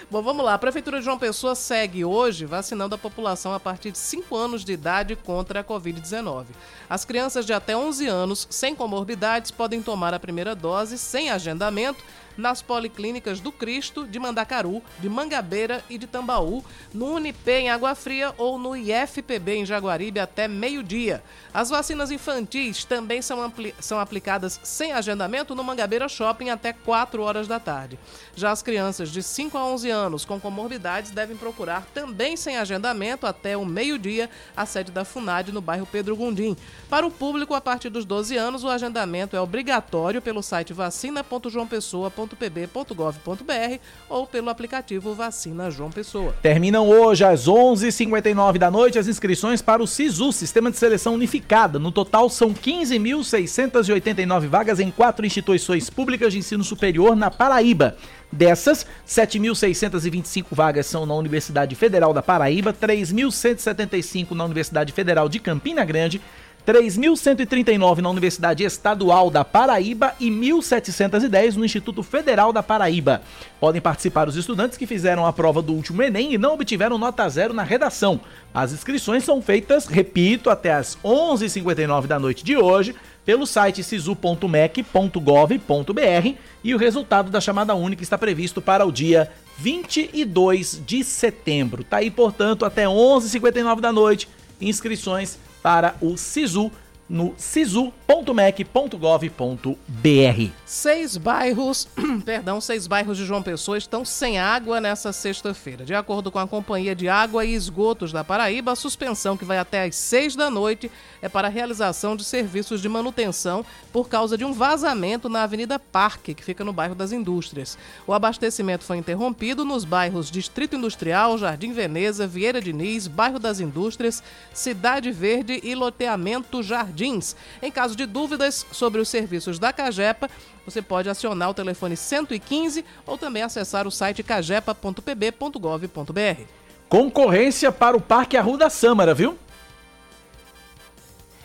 Bom, vamos lá. A Prefeitura de João Pessoa segue hoje vacinando a população a partir de 5 anos de idade contra a Covid-19. As crianças de até 11 anos, sem comorbidades, podem tomar a primeira dose sem agendamento nas policlínicas do Cristo, de Mandacaru, de Mangabeira e de Tambaú, no Unip em Água Fria ou no IFPB em Jaguaribe até meio-dia. As vacinas infantis também são, são aplicadas sem agendamento no Mangabeira Shopping até 4 horas da tarde. Já as crianças de 5 a 11 anos com comorbidades devem procurar também sem agendamento até o meio-dia a sede da FUNAD no bairro Pedro Gundim. Para o público a partir dos 12 anos, o agendamento é obrigatório pelo site vacina.joaopessoa.com www.pb.gov.br ou pelo aplicativo Vacina João Pessoa. Terminam hoje às 11h59 da noite as inscrições para o SISU, Sistema de Seleção Unificada. No total são 15.689 vagas em quatro instituições públicas de ensino superior na Paraíba. Dessas, 7.625 vagas são na Universidade Federal da Paraíba, 3.175 na Universidade Federal de Campina Grande, 3.139 na Universidade Estadual da Paraíba e 1.710 no Instituto Federal da Paraíba. Podem participar os estudantes que fizeram a prova do último Enem e não obtiveram nota zero na redação. As inscrições são feitas, repito, até às 11h59 da noite de hoje, pelo site sisu.mec.gov.br e o resultado da chamada única está previsto para o dia 22 de setembro. Tá aí, portanto, até 11h59 da noite, inscrições para o SISU no sisu.mec.gov.br. Seis bairros, perdão, seis bairros de João Pessoa estão sem água nessa sexta-feira. De acordo com a Companhia de Água e Esgotos da Paraíba, a suspensão que vai até às seis da noite é para a realização de serviços de manutenção por causa de um vazamento na Avenida Parque, que fica no bairro das Indústrias. O abastecimento foi interrompido nos bairros Distrito Industrial, Jardim Veneza, Vieira Diniz, Bairro das Indústrias, Cidade Verde e Loteamento Jardim Jardins. Em caso de dúvidas sobre os serviços da Cagepa, você pode acionar o telefone 115 ou também acessar o site cagepa.pb.gov.br. Concorrência para o Parque Arruda Sâmara, viu?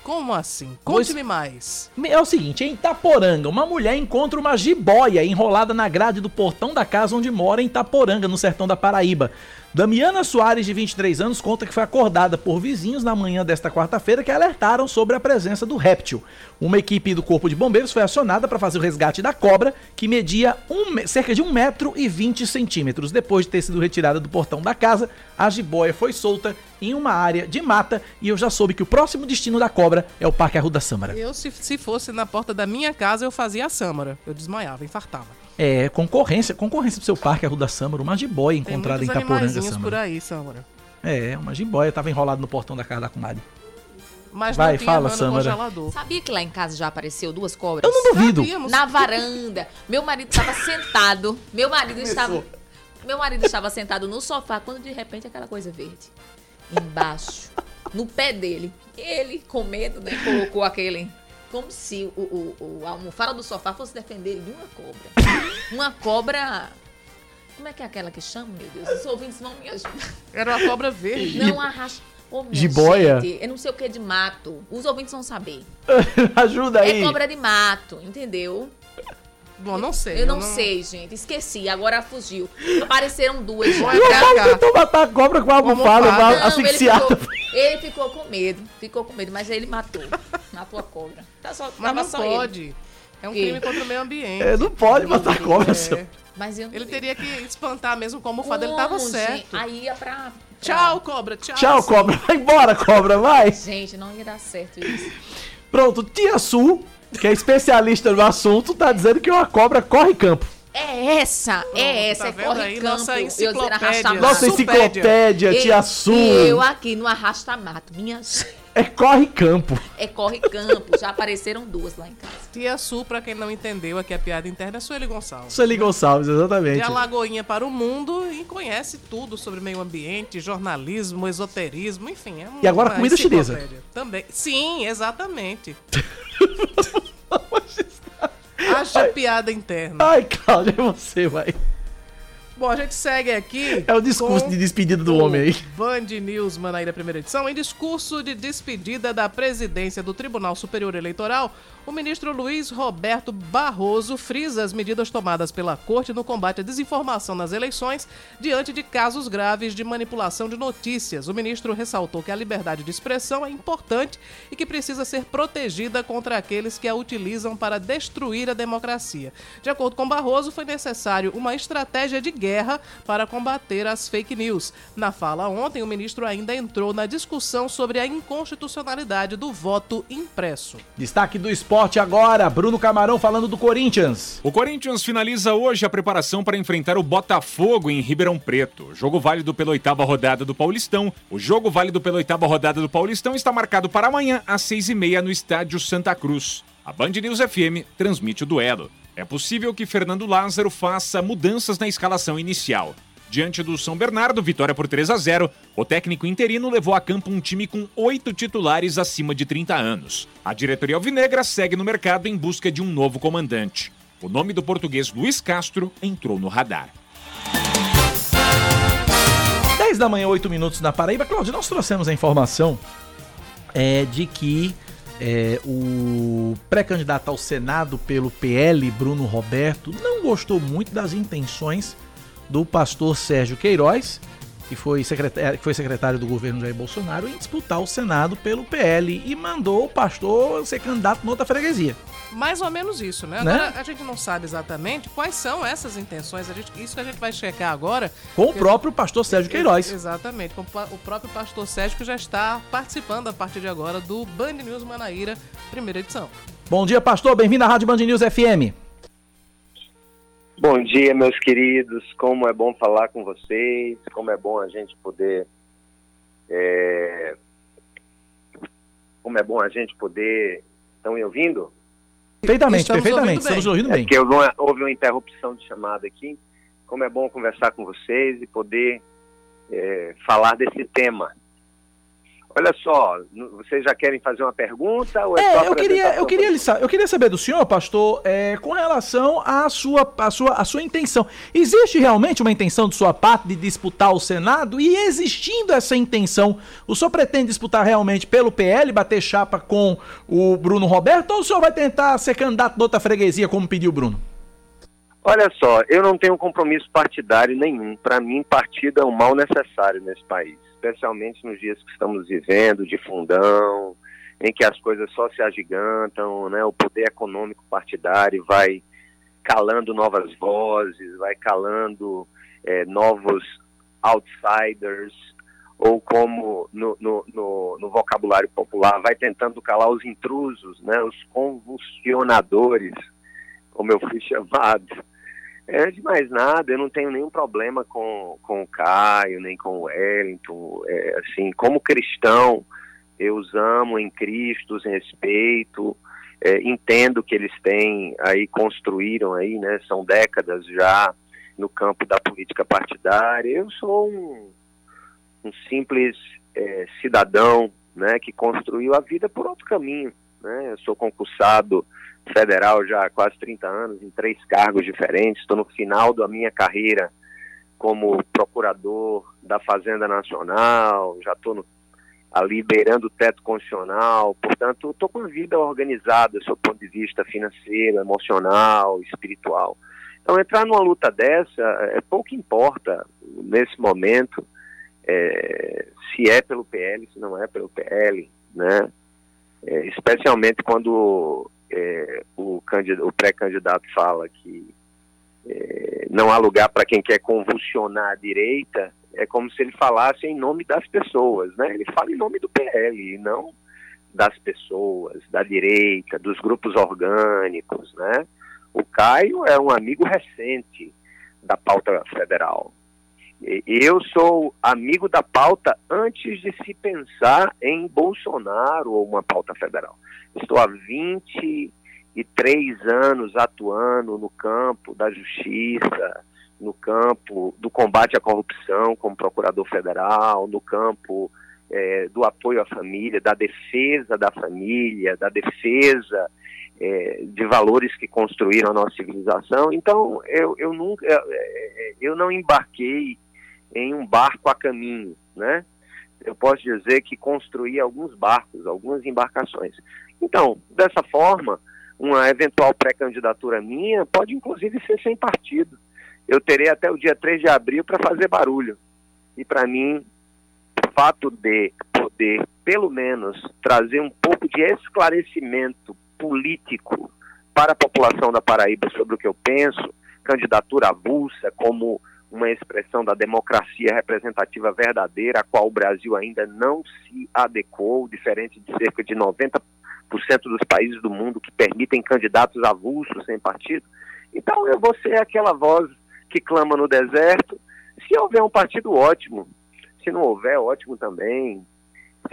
Como assim? Conte-me mais. É o seguinte, em Itaporanga, uma mulher encontra uma jiboia enrolada na grade do portão da casa onde mora em Itaporanga, no sertão da Paraíba. Damiana Soares, de 23 anos, conta que foi acordada por vizinhos na manhã desta quarta-feira que alertaram sobre a presença do réptil. Uma equipe do Corpo de Bombeiros foi acionada para fazer o resgate da cobra, que media um, cerca de 1,20 metro e 20 centímetros. Depois de ter sido retirada do portão da casa, a jiboia foi solta em uma área de mata e eu já soube que o próximo destino da cobra é o Parque Arruda Sâmara. Eu, se, se fosse na porta da minha casa, eu fazia a Sâmara. Eu desmaiava, infartava. É, concorrência, concorrência pro seu parque, Arruda Sâmara, uma jiboia encontrada em Itaporanga, Sâmara. por aí, Sâmara. É, uma jiboia tava enrolado no portão da casa da comadre. Mas Vai, não tinha fala, congelador. Sabia que lá em casa já apareceu duas cobras? Eu não duvido. Sabíamos. Na varanda. Meu marido estava sentado. Meu marido estava. Meu marido estava sentado no sofá quando de repente aquela coisa verde. Embaixo. No pé dele. Ele, com medo, né? Colocou aquele. Como se o, o, o a almofada do sofá fosse defender ele de uma cobra. Uma cobra. Como é que é aquela que chama, meu Deus? Os ouvintes vão me ajudar. Era uma cobra verde. Não arrasta. Minha Jiboia? gente, eu não sei o que é de mato. Os ouvintes vão saber. Ajuda aí. É cobra de mato, entendeu? Bom, não sei. Eu não, sei, gente. Esqueci. Agora fugiu. Apareceram duas entrar cá. Tentou matar a cobra com a almofada, Não, ele asfixiada. ficou, ele ficou com medo. Ficou com medo, mas ele matou. Matou a cobra. Tá só, Mas tava não só ele. pode. É um Que? crime contra o meio ambiente. É, não pode matar a cobra, É. seu. Mas eu Ele teria que espantar mesmo com a almofada. Ele tava Como, certo. Aí ia pra, Tchau, cobra. Tchau. Tchau, cobra. Vai embora, cobra, vai. Gente, não ia dar certo isso. Pronto, Tia Sul, que é especialista no assunto, tá dizendo que uma cobra corre campo. É essa, é essa, tá é corre aí? campo. Nossa enciclopédia. Nossa enciclopédia, E- Tia Sul. E eu aqui no arrasta-mato. Minha... É corre campo. É corre campo. Já apareceram duas lá em casa. Tia Sul, pra quem não entendeu aqui a piada interna, é Sueli Gonçalves. Sueli Gonçalves, exatamente. De Alagoinha para o mundo e conhece tudo sobre meio ambiente, jornalismo, esoterismo, enfim. É E agora comida chinesa. Também. Sim, exatamente. Haja piada interna. Ai, Cláudia, é você, vai. Bom, a gente segue aqui. É o discurso de despedida do homem aí. Band News Manaíra, primeira edição. Em discurso de despedida da presidência do Tribunal Superior Eleitoral, o ministro Luiz Roberto Barroso frisa as medidas tomadas pela Corte no combate à desinformação nas eleições diante de casos graves de manipulação de notícias. O ministro ressaltou que a liberdade de expressão é importante e que precisa ser protegida contra aqueles que a utilizam para destruir a democracia. De acordo com Barroso, foi necessário uma estratégia de guerra para combater as fake news. Na fala ontem, o ministro ainda entrou na discussão sobre a inconstitucionalidade do voto impresso. Destaque do esporte agora, Bruno Camarão falando do Corinthians. O Corinthians finaliza hoje a preparação para enfrentar o Botafogo em Ribeirão Preto. Jogo válido pela oitava rodada do Paulistão. O jogo válido pela oitava rodada do Paulistão está marcado para amanhã às seis e meia no estádio Santa Cruz. A Band News FM transmite o duelo. É possível que Fernando Lázaro faça mudanças na escalação inicial. Diante do São Bernardo, vitória por 3 a 0, o técnico interino levou a campo um time com oito titulares acima de 30 anos. A diretoria alvinegra segue no mercado em busca de um novo comandante. O nome do português Luiz Castro entrou no radar. 10 da manhã, 8 minutos na Paraíba. Cláudio, nós trouxemos a informação é, de que é, o pré-candidato ao Senado pelo PL, Bruno Roberto, não gostou muito das intenções do pastor Sérgio Queiroz, que foi secretário, que foi secretário do governo Jair Bolsonaro, em disputar o Senado pelo PL e mandou o pastor ser candidato em outra freguesia. Mais ou menos isso, né? Né? Agora a gente não sabe exatamente quais são essas intenções. A gente, isso que a gente vai checar agora. Com o próprio pastor Sérgio Queiroz. Exatamente, com o próprio pastor Sérgio que já está participando a partir de agora do Band News Manaíra, primeira edição. Bom dia, pastor. Bem-vindo à Rádio Band News FM. Bom dia, meus queridos. Como é bom falar com vocês. Como é bom a gente poder. é, Como é bom a gente poder. Estão me ouvindo? Perfeitamente, Estamos perfeitamente. ouvindo. Estamos ouvindo É bem. porque houve uma, houve uma interrupção de chamada aqui. Como é bom conversar com vocês e poder é, falar desse tema. Olha só, vocês já querem fazer uma pergunta? Ou é, é eu queria, eu queria, eu queria saber do senhor, pastor, é, com relação à sua, à, sua, à sua intenção. Existe realmente uma intenção de sua parte de disputar o Senado? E existindo essa intenção, o senhor pretende disputar realmente pelo PL, bater chapa com o Bruno Roberto, ou o senhor vai tentar ser candidato de outra freguesia, como pediu o Bruno? Olha só, eu não tenho compromisso partidário nenhum. Para mim, partido é um mal necessário nesse país especialmente nos dias que estamos vivendo, de fundão, em que as coisas só se agigantam, né? o poder econômico partidário vai calando novas vozes, vai calando é, novos outsiders, ou como no, no, no, no, vocabulário popular, vai tentando calar os intrusos, né? os convulsionadores, como eu fui chamado. É, de mais nada, eu não tenho nenhum problema com, com o Caio, nem com o Wellington. É, assim, como cristão, eu os amo em Cristo, os respeito, é, entendo que eles têm aí, construíram aí, né, são décadas já no campo da política partidária. Eu sou um, um simples é, cidadão, né, que construiu a vida por outro caminho, né, eu sou concursado federal já há quase 30 anos, em três cargos diferentes. Estou no final da minha carreira como procurador da Fazenda Nacional, já estou ali beirando o teto constitucional, portanto, estou com a vida organizada do ponto de vista financeiro, emocional, espiritual. Então, entrar numa luta dessa, é, pouco importa nesse momento é, se é pelo PL, se não é pelo PL, né? É, especialmente quando é, o, o pré-candidato fala que é, não há lugar para quem quer convulsionar a direita, é como se ele falasse em nome das pessoas, né? Ele fala em nome do PL, e não das pessoas, da direita, dos grupos orgânicos, né? O Caio é um amigo recente da pauta federal. Eu sou amigo da pauta antes de se pensar em Bolsonaro ou uma pauta federal. Estou há 23 anos atuando no campo da justiça, no campo do combate à corrupção como procurador federal, no campo é, do apoio à família, da defesa da família, da defesa é, de valores que construíram a nossa civilização. Então, eu, eu nunca, é, eu não embarquei em um barco a caminho, né? Eu posso dizer que construí alguns barcos, algumas embarcações. Então, dessa forma, uma eventual pré-candidatura minha pode inclusive ser sem partido. Eu terei até o dia 3 de abril para fazer barulho. E para mim, o fato de poder, pelo menos, trazer um pouco de esclarecimento político para a população da Paraíba sobre o que eu penso, candidatura avulsa como uma expressão da democracia representativa verdadeira, a qual o Brasil ainda não se adequou, diferente de cerca de 90% dos países do mundo que permitem candidatos avulsos sem partido. Então eu vou ser aquela voz que clama no deserto. Se houver um partido, ótimo. Se não houver, ótimo também.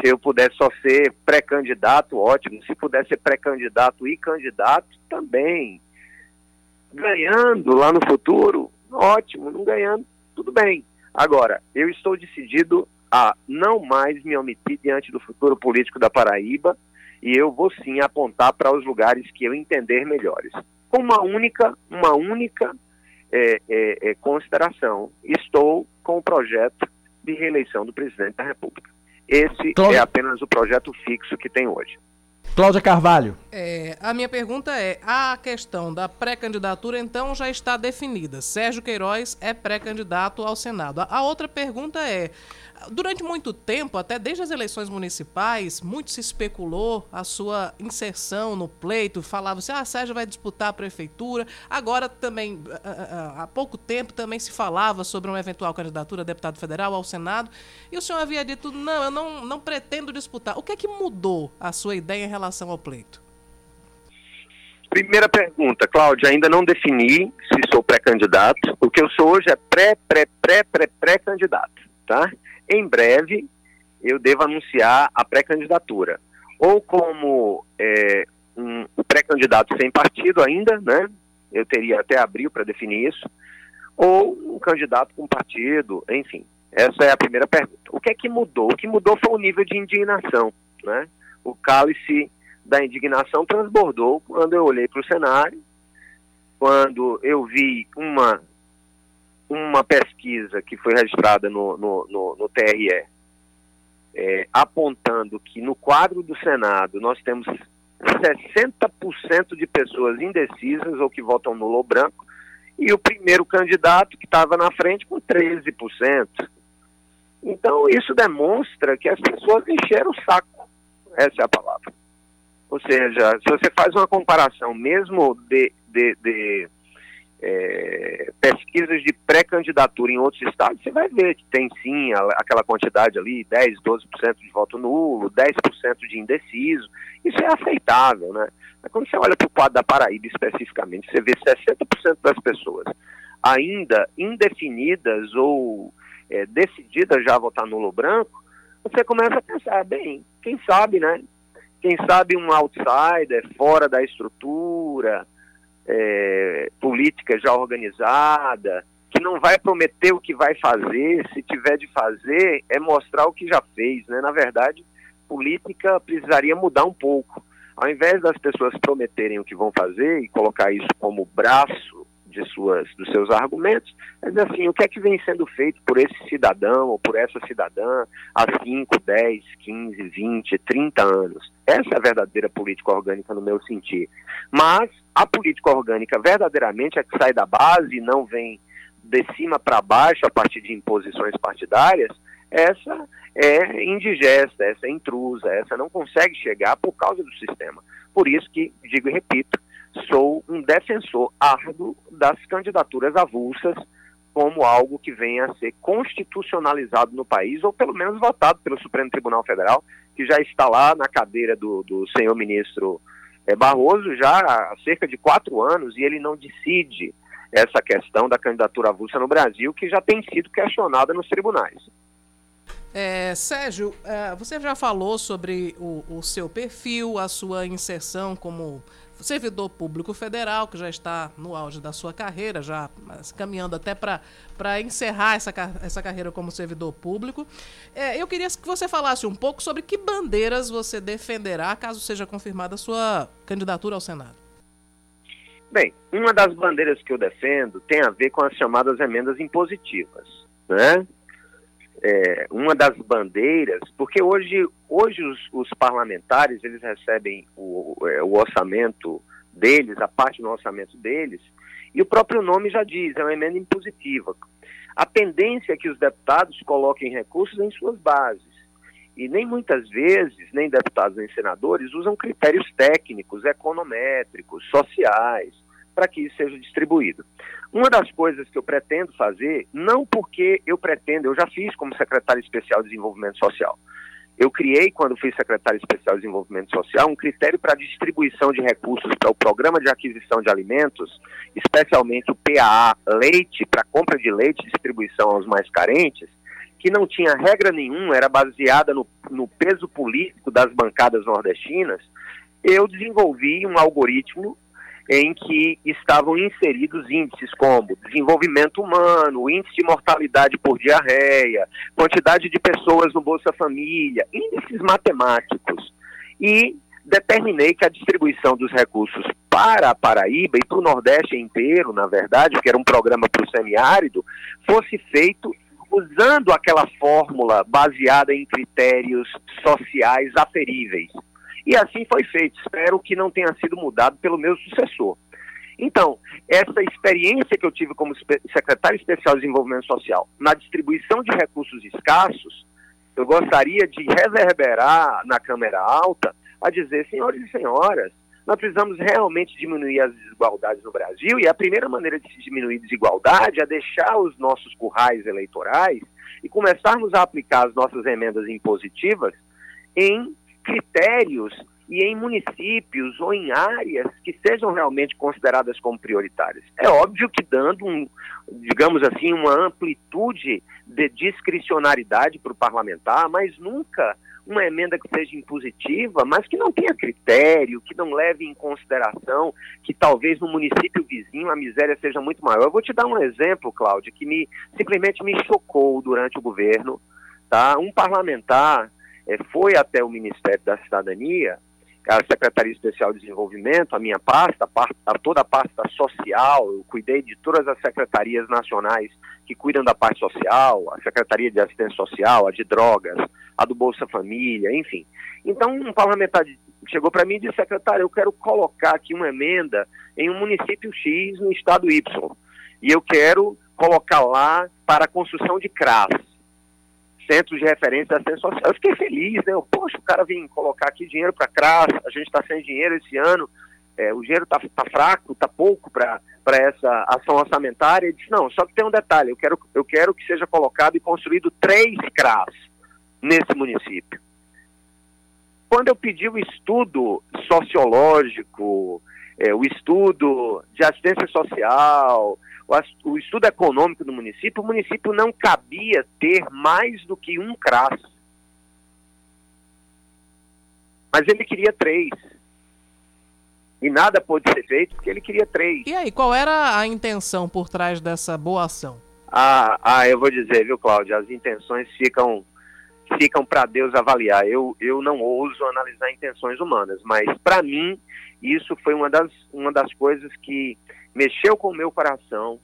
Se eu puder só ser pré-candidato, ótimo. Se puder ser pré-candidato e candidato, também. Ganhando lá no futuro, ótimo. Não ganhando, tudo bem. Agora, eu estou decidido a não mais me omitir diante do futuro político da Paraíba e eu vou sim apontar para os lugares que eu entender melhores. Com uma única, uma única é, é, é, consideração, estou com o projeto de reeleição do presidente da República. Esse é apenas o projeto fixo que tem hoje. Cláudia Carvalho. É, a minha pergunta é: a questão da pré-candidatura, então, já está definida. Sérgio Queiroz é pré-candidato ao Senado. A, a outra pergunta é: Durante muito tempo, até desde as eleições municipais, muito se especulou a sua inserção no pleito, falava-se, ah, Sérgio vai disputar a prefeitura. Agora também, há pouco tempo, também se falava sobre uma eventual candidatura a deputado federal ao Senado, e o senhor havia dito, não, eu não, não pretendo disputar. O que é que mudou a sua ideia em relação ao pleito? Primeira pergunta, Cláudia, ainda não defini se sou pré-candidato. O que eu sou hoje é pré, pré, pré, pré, pré-candidato, tá? Em breve eu devo anunciar a pré-candidatura. Ou como é, um pré-candidato sem partido ainda, né? Eu teria até abril para definir isso. Ou um candidato com partido, enfim. Essa é a primeira pergunta. O que é que mudou? O que mudou foi o nível de indignação. Né? O cálice da indignação transbordou quando eu olhei para o cenário, quando eu vi uma, uma pesquisa que foi registrada no, no, no, no TRE, é, apontando que no quadro do Senado nós temos 60% de pessoas indecisas ou que votam nulo ou branco, e o primeiro candidato que estava na frente com 13%. Então, isso demonstra que as pessoas encheram o saco. Essa é a palavra. Ou seja, se você faz uma comparação mesmo de, de, de é, pesquisas de pré-candidatura em outros estados, você vai ver que tem sim aquela quantidade ali, 10, 12% de voto nulo, 10% de indeciso. Isso é aceitável, né? Mas quando você olha para o quadro da Paraíba especificamente, você vê 60% das pessoas ainda indefinidas ou é, decididas já a votar nulo branco, você começa a pensar, bem, quem sabe, né? Quem sabe um outsider, fora da estrutura, é, política já organizada, que não vai prometer o que vai fazer, se tiver de fazer, é mostrar o que já fez. Né? Na verdade, política precisaria mudar um pouco. Ao invés das pessoas prometerem o que vão fazer e colocar isso como braço de suas, dos seus argumentos, dizer assim, o que é que vem sendo feito por esse cidadão ou por essa cidadã há 5, 10, 15, 20, 30 anos. Essa é a verdadeira política orgânica no meu sentir. Mas a política orgânica verdadeiramente é que sai da base e não vem de cima para baixo a partir de imposições partidárias, essa é indigesta, essa é intrusa, essa não consegue chegar por causa do sistema. Por isso que, digo e repito, sou um defensor árduo das candidaturas avulsas como algo que venha a ser constitucionalizado no país, ou pelo menos votado pelo Supremo Tribunal Federal, que já está lá na cadeira do, do senhor ministro é, Barroso já há cerca de quatro anos, e ele não decide essa questão da candidatura avulsa no Brasil, que já tem sido questionada nos tribunais. É, Sérgio, é, você já falou sobre o, o, seu perfil, a sua inserção como servidor público federal, que já está no auge da sua carreira, já caminhando até para encerrar essa, essa carreira como servidor público. É, eu queria que você falasse um pouco sobre que bandeiras você defenderá caso seja confirmada a sua candidatura ao Senado. Bem, uma das bandeiras que eu defendo tem a ver com as chamadas emendas impositivas, né? É, uma das bandeiras, porque hoje, hoje os, os parlamentares eles recebem o, é, o, orçamento deles, a parte do orçamento deles, e o próprio nome já diz, é uma emenda impositiva. A tendência é que os deputados coloquem recursos em suas bases. E nem muitas vezes, nem deputados nem senadores usam critérios técnicos, econométricos, sociais, para que isso seja distribuído. Uma das coisas que eu pretendo fazer, não porque eu pretendo, eu já fiz como secretário especial de desenvolvimento social. Eu criei, quando fui secretário especial de desenvolvimento social, um critério para distribuição de recursos para o programa de aquisição de alimentos, especialmente o PAA leite, para compra de leite e distribuição aos mais carentes, que não tinha regra nenhuma, era baseada no, no peso político das bancadas nordestinas. Eu desenvolvi um algoritmo em que estavam inseridos índices como desenvolvimento humano, índice de mortalidade por diarreia, quantidade de pessoas no Bolsa Família, índices matemáticos. E determinei que a distribuição dos recursos para a Paraíba e para o Nordeste inteiro, na verdade, porque era um programa para o semiárido, fosse feito usando aquela fórmula baseada em critérios sociais aferíveis. E assim foi feito. Espero que não tenha sido mudado pelo meu sucessor. Então, essa experiência que eu tive como secretário especial de desenvolvimento social na distribuição de recursos escassos, eu gostaria de reverberar na Câmara Alta a dizer, senhores e senhoras, nós precisamos realmente diminuir as desigualdades no Brasil e a primeira maneira de se diminuir desigualdade é deixar os nossos currais eleitorais e começarmos a aplicar as nossas emendas impositivas em critérios e em municípios ou em áreas que sejam realmente consideradas como prioritárias. É óbvio que dando um, digamos assim, uma amplitude de discricionariedade para o parlamentar, mas nunca uma emenda que seja impositiva, mas que não tenha critério, que não leve em consideração que talvez no município vizinho a miséria seja muito maior. Eu vou te dar um exemplo, Cláudia, que me simplesmente me chocou durante o governo. Tá? Um parlamentar foi até o Ministério da Cidadania a Secretaria Especial de Desenvolvimento, a minha pasta, a, toda a pasta social, eu cuidei de todas as secretarias nacionais que cuidam da parte social, a Secretaria de Assistência Social, a de Drogas, a do Bolsa Família, enfim. Então, um parlamentar chegou para mim e disse, secretário, eu quero colocar aqui uma emenda em um município X no estado Y, e eu quero colocar lá para a construção de CRAS centros de referência da assistência social. Eu fiquei feliz, né? Eu, Poxa, o cara vem colocar aqui dinheiro para CRAS, a gente está sem dinheiro esse ano, é, o dinheiro está tá fraco, está pouco para essa ação orçamentária. Ele disse, não, só que tem um detalhe, eu quero, eu quero que seja colocado e construído três CRAS nesse município. Quando eu pedi o estudo sociológico, é, o estudo de assistência social, o, estudo econômico do município, o município não cabia ter mais do que um CRAS. Mas ele queria três. E nada pôde ser feito porque ele queria três. E aí, qual era a intenção por trás dessa boa ação? Ah, ah eu vou dizer, viu, Cláudio? As intenções ficam ficam para Deus avaliar. Eu, eu não ouso analisar intenções humanas, mas para mim isso foi uma das, uma das coisas que mexeu com o meu coração,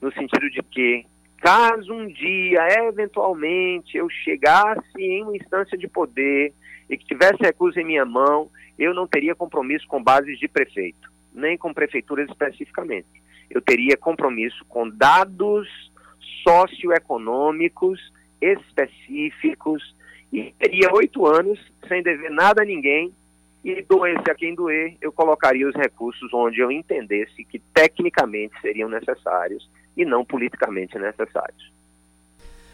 no sentido de que, caso um dia, eventualmente, eu chegasse em uma instância de poder e que tivesse recurso em minha mão, eu não teria compromisso com bases de prefeito, nem com prefeituras especificamente. Eu teria compromisso com dados socioeconômicos específicos e teria oito anos sem dever nada a ninguém e doesse a quem doer, eu colocaria os recursos onde eu entendesse que tecnicamente seriam necessários e não politicamente necessários.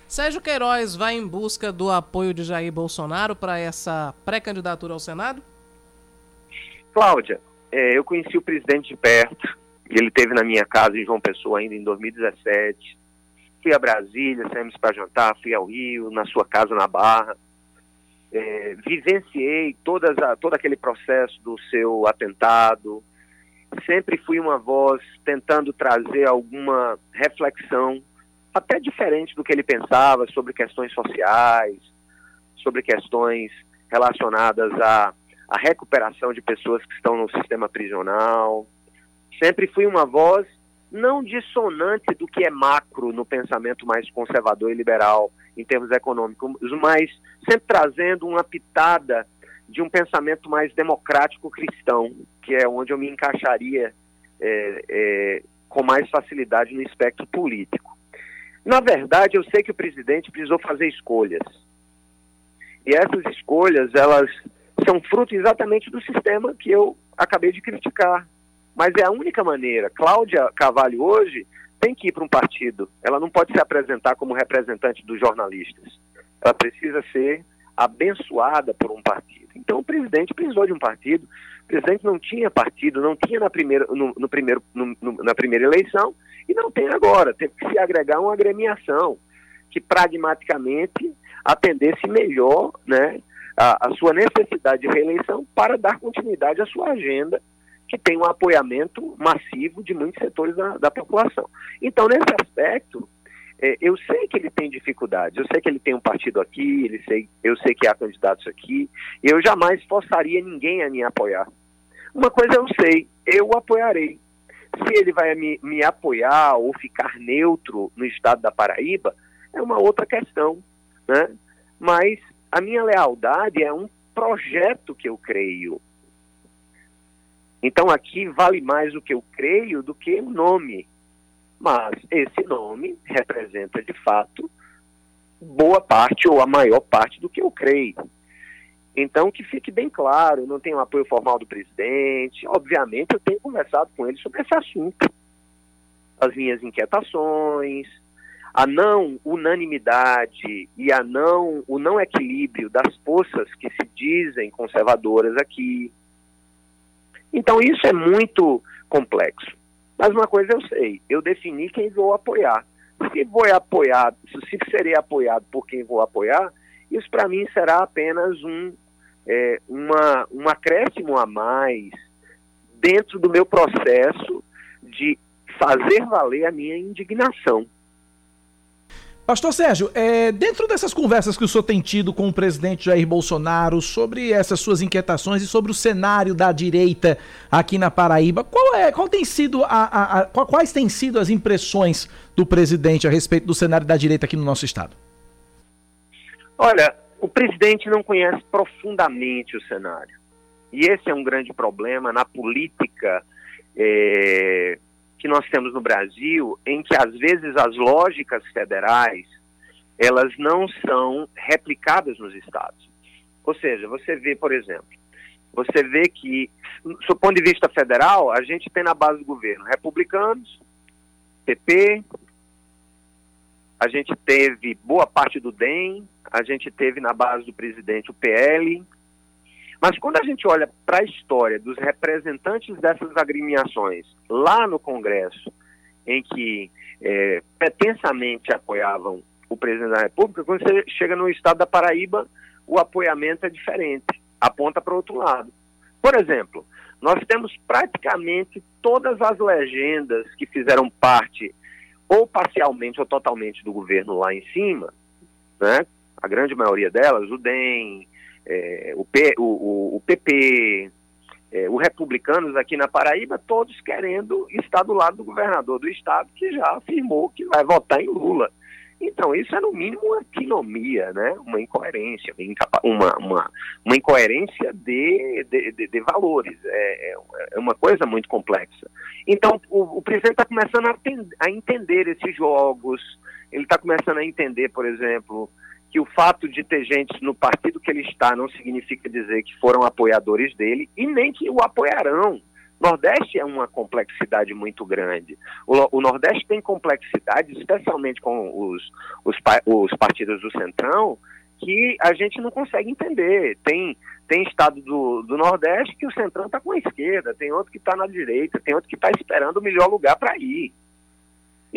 Sérgio Queiroz vai em busca do apoio de Jair Bolsonaro para essa pré-candidatura ao Senado? Cláudia, é, eu conheci o presidente de perto, ele teve na minha casa em João Pessoa ainda em 2017. Fui a Brasília, saímos para jantar, fui ao Rio, na sua casa na Barra é, vivenciei todas a, todo aquele processo do seu atentado, sempre fui uma voz tentando trazer alguma reflexão, até diferente do que ele pensava sobre questões sociais, sobre questões relacionadas à, à recuperação de pessoas que estão no sistema prisional. Sempre fui uma voz não dissonante do que é macro no pensamento mais conservador e liberal em termos econômicos, mas sempre trazendo uma pitada de um pensamento mais democrático cristão, que é onde eu me encaixaria é, é, com mais facilidade no espectro político. Na verdade, eu sei que o presidente precisou fazer escolhas. E essas escolhas, elas são fruto exatamente do sistema que eu acabei de criticar. Mas é a única maneira. Cláudia Cavalho hoje tem que ir para um partido. Ela não pode se apresentar como representante dos jornalistas. Ela precisa ser abençoada por um partido. Então o presidente precisou de um partido. O presidente não tinha partido, não tinha na primeira, no, no primeiro, no, na primeira eleição e não tem agora. Teve que se agregar uma agremiação que pragmaticamente atendesse melhor né, a, a sua necessidade de reeleição para dar continuidade à sua agenda que tem um apoiamento massivo de muitos setores da, da população. Então, nesse aspecto, é, eu sei que ele tem dificuldades, eu sei que ele tem um partido aqui, ele sei, eu sei que há candidatos aqui, e eu jamais forçaria ninguém a me apoiar. Uma coisa eu sei, eu o apoiarei. Se ele vai me, me apoiar ou ficar neutro no estado da Paraíba, é uma outra questão, né? Mas a minha lealdade é um projeto que eu creio, então aqui vale mais o que eu creio do que o nome. Mas esse nome representa de fato boa parte ou a maior parte do que eu creio. Então que fique bem claro, não tenho apoio formal do presidente. Obviamente eu tenho conversado com ele sobre esse assunto. As minhas inquietações, a não unanimidade e a não, o não equilíbrio das forças que se dizem conservadoras aqui. Então isso é muito complexo. Mas uma coisa eu sei, eu defini quem vou apoiar. Se vou apoiar, se serei apoiado por quem vou apoiar, isso para mim será apenas um, é, uma, um acréscimo a mais dentro do meu processo de fazer valer a minha indignação. Pastor Sérgio, é, dentro dessas conversas que o senhor tem tido com o presidente Jair Bolsonaro sobre essas suas inquietações e sobre o cenário da direita aqui na Paraíba, qual é, qual tem sido a, a, a, quais têm sido as impressões do presidente a respeito do cenário da direita aqui no nosso estado? Olha, o presidente não conhece profundamente o cenário. E esse é um grande problema na política é, que nós temos no Brasil, em que às vezes as lógicas federais elas não são replicadas nos estados. Ou seja, você vê, por exemplo, você vê que, do ponto de vista federal, a gente tem na base do governo republicanos, PP, a gente teve boa parte do DEM, a gente teve na base do presidente o PL, mas quando a gente olha para a história dos representantes dessas agremiações lá no Congresso, em que é, pretensamente apoiavam o presidente da República, quando você chega no estado da Paraíba, o apoiamento é diferente, aponta para o outro lado. Por exemplo, nós temos praticamente todas as legendas que fizeram parte, ou parcialmente ou totalmente, do governo lá em cima, né? a grande maioria delas, o DEM, é, o, P, o, o, PP, é, os republicanos aqui na Paraíba, todos querendo estar do lado do governador do estado, que já afirmou que vai votar em Lula. Então, isso é no mínimo uma antinomia, né? uma incoerência, uma, uma, uma incoerência de, de, de, de valores. É, é, é, uma coisa muito complexa. Então, o, o presidente está começando a, a entender esses jogos, ele está começando a entender, por exemplo, que o fato de ter gente no partido que ele está não significa dizer que foram apoiadores dele e nem que o apoiarão. Nordeste é uma complexidade muito grande. O, o Nordeste tem complexidade, especialmente com os, os, os, partidos do Centrão, que a gente não consegue entender. Tem, tem estado do, do Nordeste que o Centrão está com a esquerda, tem outro que está na direita, tem outro que está esperando o melhor lugar para ir.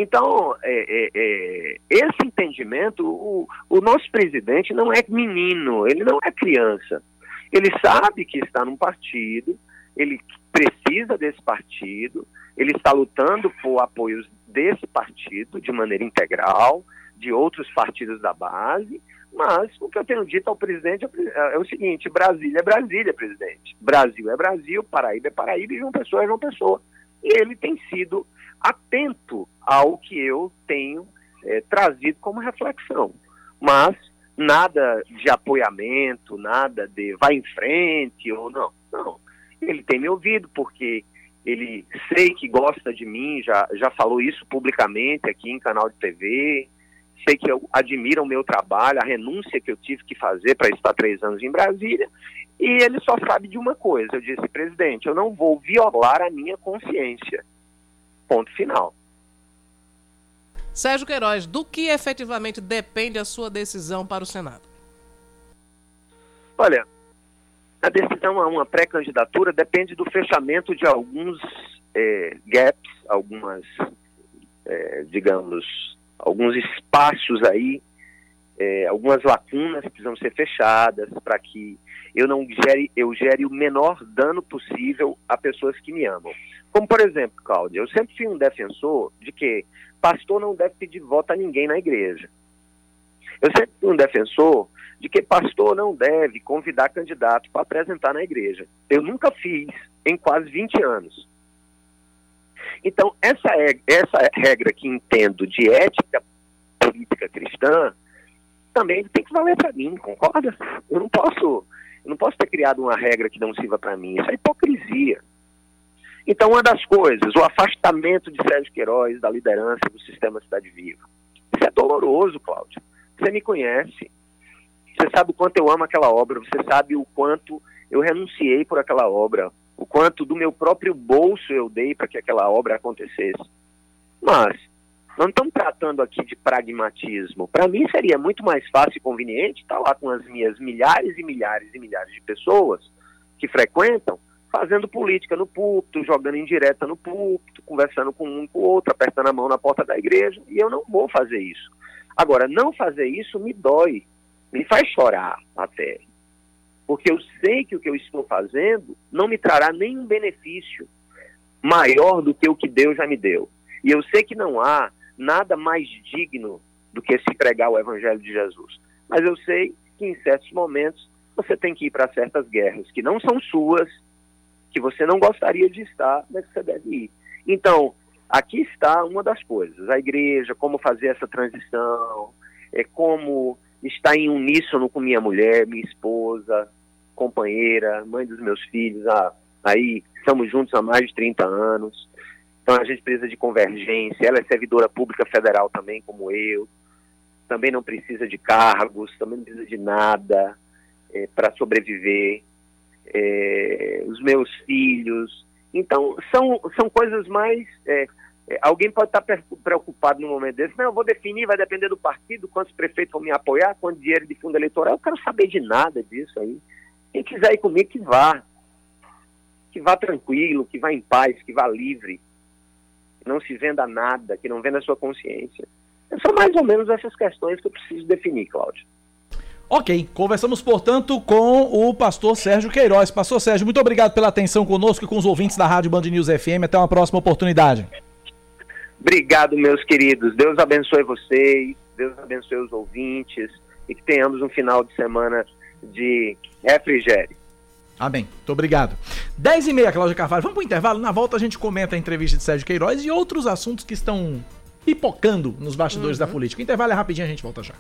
Então, é, é, é, esse entendimento, o, o nosso presidente não é menino, ele não é criança. Ele sabe que está num partido, ele precisa desse partido, ele está lutando por apoios desse partido de maneira integral, de outros partidos da base, mas o que eu tenho dito ao presidente é, é o seguinte: Brasília é Brasília, presidente. Brasil é Brasil, Paraíba é Paraíba e João Pessoa é João Pessoa. E ele tem sido atento ao que eu tenho é, trazido como reflexão. Mas nada de apoiamento, nada de vai em frente ou não. Não. Ele tem me ouvido porque ele sei que gosta de mim, já, já falou isso publicamente aqui em canal de TV. Sei que eu admira o meu trabalho, a renúncia que eu tive que fazer para estar três anos em Brasília. E ele só sabe de uma coisa. Eu disse, presidente, eu não vou violar a minha consciência. Ponto final. Sérgio Queiroz, do que efetivamente depende a sua decisão para o Senado? Olha, a decisão a uma pré-candidatura depende do fechamento de alguns é, gaps, algumas, é, digamos, alguns espaços aí, é, algumas lacunas que precisam ser fechadas para que eu não gere, eu gere o menor dano possível a pessoas que me amam. Como, por exemplo, Cláudia, eu sempre fui um defensor de que pastor não deve pedir voto a ninguém na igreja. Eu sempre fui um defensor de que pastor não deve convidar candidato para apresentar na igreja. Eu nunca fiz em quase 20 anos. Então, essa, essa regra que entendo de ética política cristã também tem que valer para mim, concorda? Eu não posso, eu não posso ter criado uma regra que não sirva para mim. Isso é hipocrisia. Então, uma das coisas, o afastamento de Sérgio Queiroz da liderança do sistema Cidade Viva. Isso é doloroso, Cláudio. Você me conhece. Você sabe o quanto eu amo aquela obra, você sabe o quanto eu renunciei por aquela obra, o quanto do meu próprio bolso eu dei para que aquela obra acontecesse. Mas não estamos tratando aqui de pragmatismo. Para mim seria muito mais fácil e conveniente estar lá com as minhas milhares e milhares e milhares de pessoas que frequentam, fazendo política no púlpito, jogando indireta no púlpito, conversando com um com o outro, apertando a mão na porta da igreja, e eu não vou fazer isso. Agora, não fazer isso me dói, me faz chorar até. Porque eu sei que o que eu estou fazendo não me trará nenhum benefício maior do que o que Deus já me deu. E eu sei que não há nada mais digno do que se pregar o Evangelho de Jesus. Mas eu sei que em certos momentos você tem que ir para certas guerras que não são suas, que você não gostaria de estar, mas que você deve ir. Então, aqui está uma das coisas: a igreja, como fazer essa transição, é como estar em uníssono com minha mulher, minha esposa, companheira, mãe dos meus filhos. Ah, aí estamos juntos há mais de 30 anos. Então a gente precisa de convergência. Ela é servidora pública federal também, como eu. Também não precisa de cargos, também não precisa de nada é, para sobreviver. É, os meus filhos. Então são, são coisas mais. É, é alguém pode estar preocupado no momento desse. Não, eu vou definir, vai depender do partido, quantos prefeitos vão me apoiar, quanto dinheiro de fundo eleitoral. Eu quero saber de nada disso aí. Quem quiser ir comigo, que vá. Que vá tranquilo, que vá em paz, que vá livre que não se venda nada, que não venda a sua consciência. São mais ou menos essas questões que eu preciso definir, Cláudio. Ok, conversamos, portanto, com o pastor Sérgio Queiroz. Pastor Sérgio, muito obrigado pela atenção conosco e com os ouvintes da Rádio Band News FM. Até uma próxima oportunidade. Obrigado, meus queridos. Deus abençoe vocês, Deus abençoe os ouvintes e que tenhamos um final de semana de refrigério. Amém. Muito obrigado. 10 e meia, Cláudia Carvalho. Vamos para o intervalo. Na volta a gente comenta a entrevista de Sérgio Queiroz e outros assuntos que estão pipocando nos bastidores uhum. da política. O intervalo é rapidinho, a gente volta já.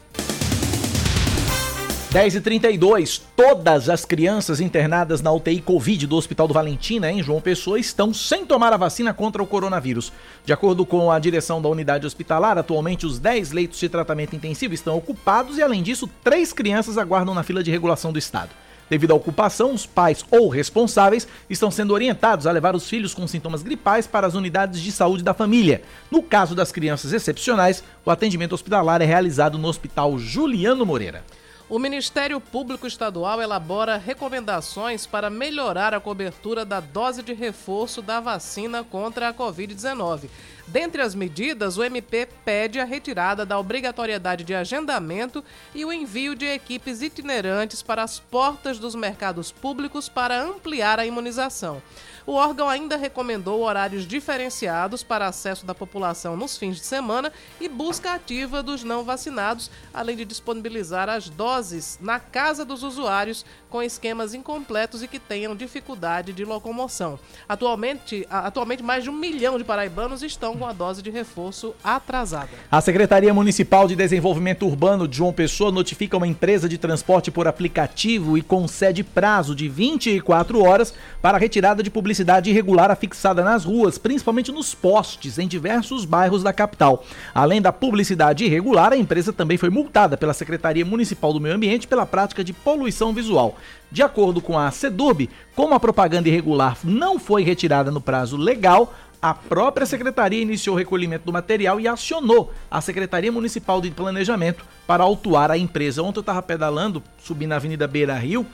10h32, todas as crianças internadas na UTI Covid do Hospital do Valentina, em João Pessoa, estão sem tomar a vacina contra o coronavírus. De acordo com a direção da unidade hospitalar, atualmente os 10 leitos de tratamento intensivo estão ocupados e, além disso, três crianças aguardam na fila de regulação do Estado. Devido à ocupação, os pais ou responsáveis estão sendo orientados a levar os filhos com sintomas gripais para as unidades de saúde da família. No caso das crianças excepcionais, o atendimento hospitalar é realizado no Hospital Juliano Moreira. O Ministério Público Estadual elabora recomendações para melhorar a cobertura da dose de reforço da vacina contra a Covid-19. Dentre as medidas, o MP pede a retirada da obrigatoriedade de agendamento e o envio de equipes itinerantes para as portas dos mercados públicos para ampliar a imunização. O órgão ainda recomendou horários diferenciados para acesso da população nos fins de semana e busca ativa dos não vacinados, além de disponibilizar as doses na casa dos usuários com esquemas incompletos e que tenham dificuldade de locomoção. Atualmente, atualmente mais de um milhão de paraibanos estão com a dose de reforço atrasada. A Secretaria Municipal de Desenvolvimento Urbano de João Pessoa notifica uma empresa de transporte por aplicativo e concede prazo de 24 horas para a retirada de publicidade irregular afixada nas ruas, principalmente nos postes em diversos bairros da capital. Além da publicidade irregular, a empresa também foi multada pela Secretaria Municipal do Meio Ambiente pela prática de poluição visual. De acordo com a SEDURB, como a propaganda irregular não foi retirada no prazo legal, a própria secretaria iniciou o recolhimento do material e acionou a Secretaria Municipal de Planejamento para autuar a empresa. Ontem eu estava pedalando, subindo na Avenida Beira Rio,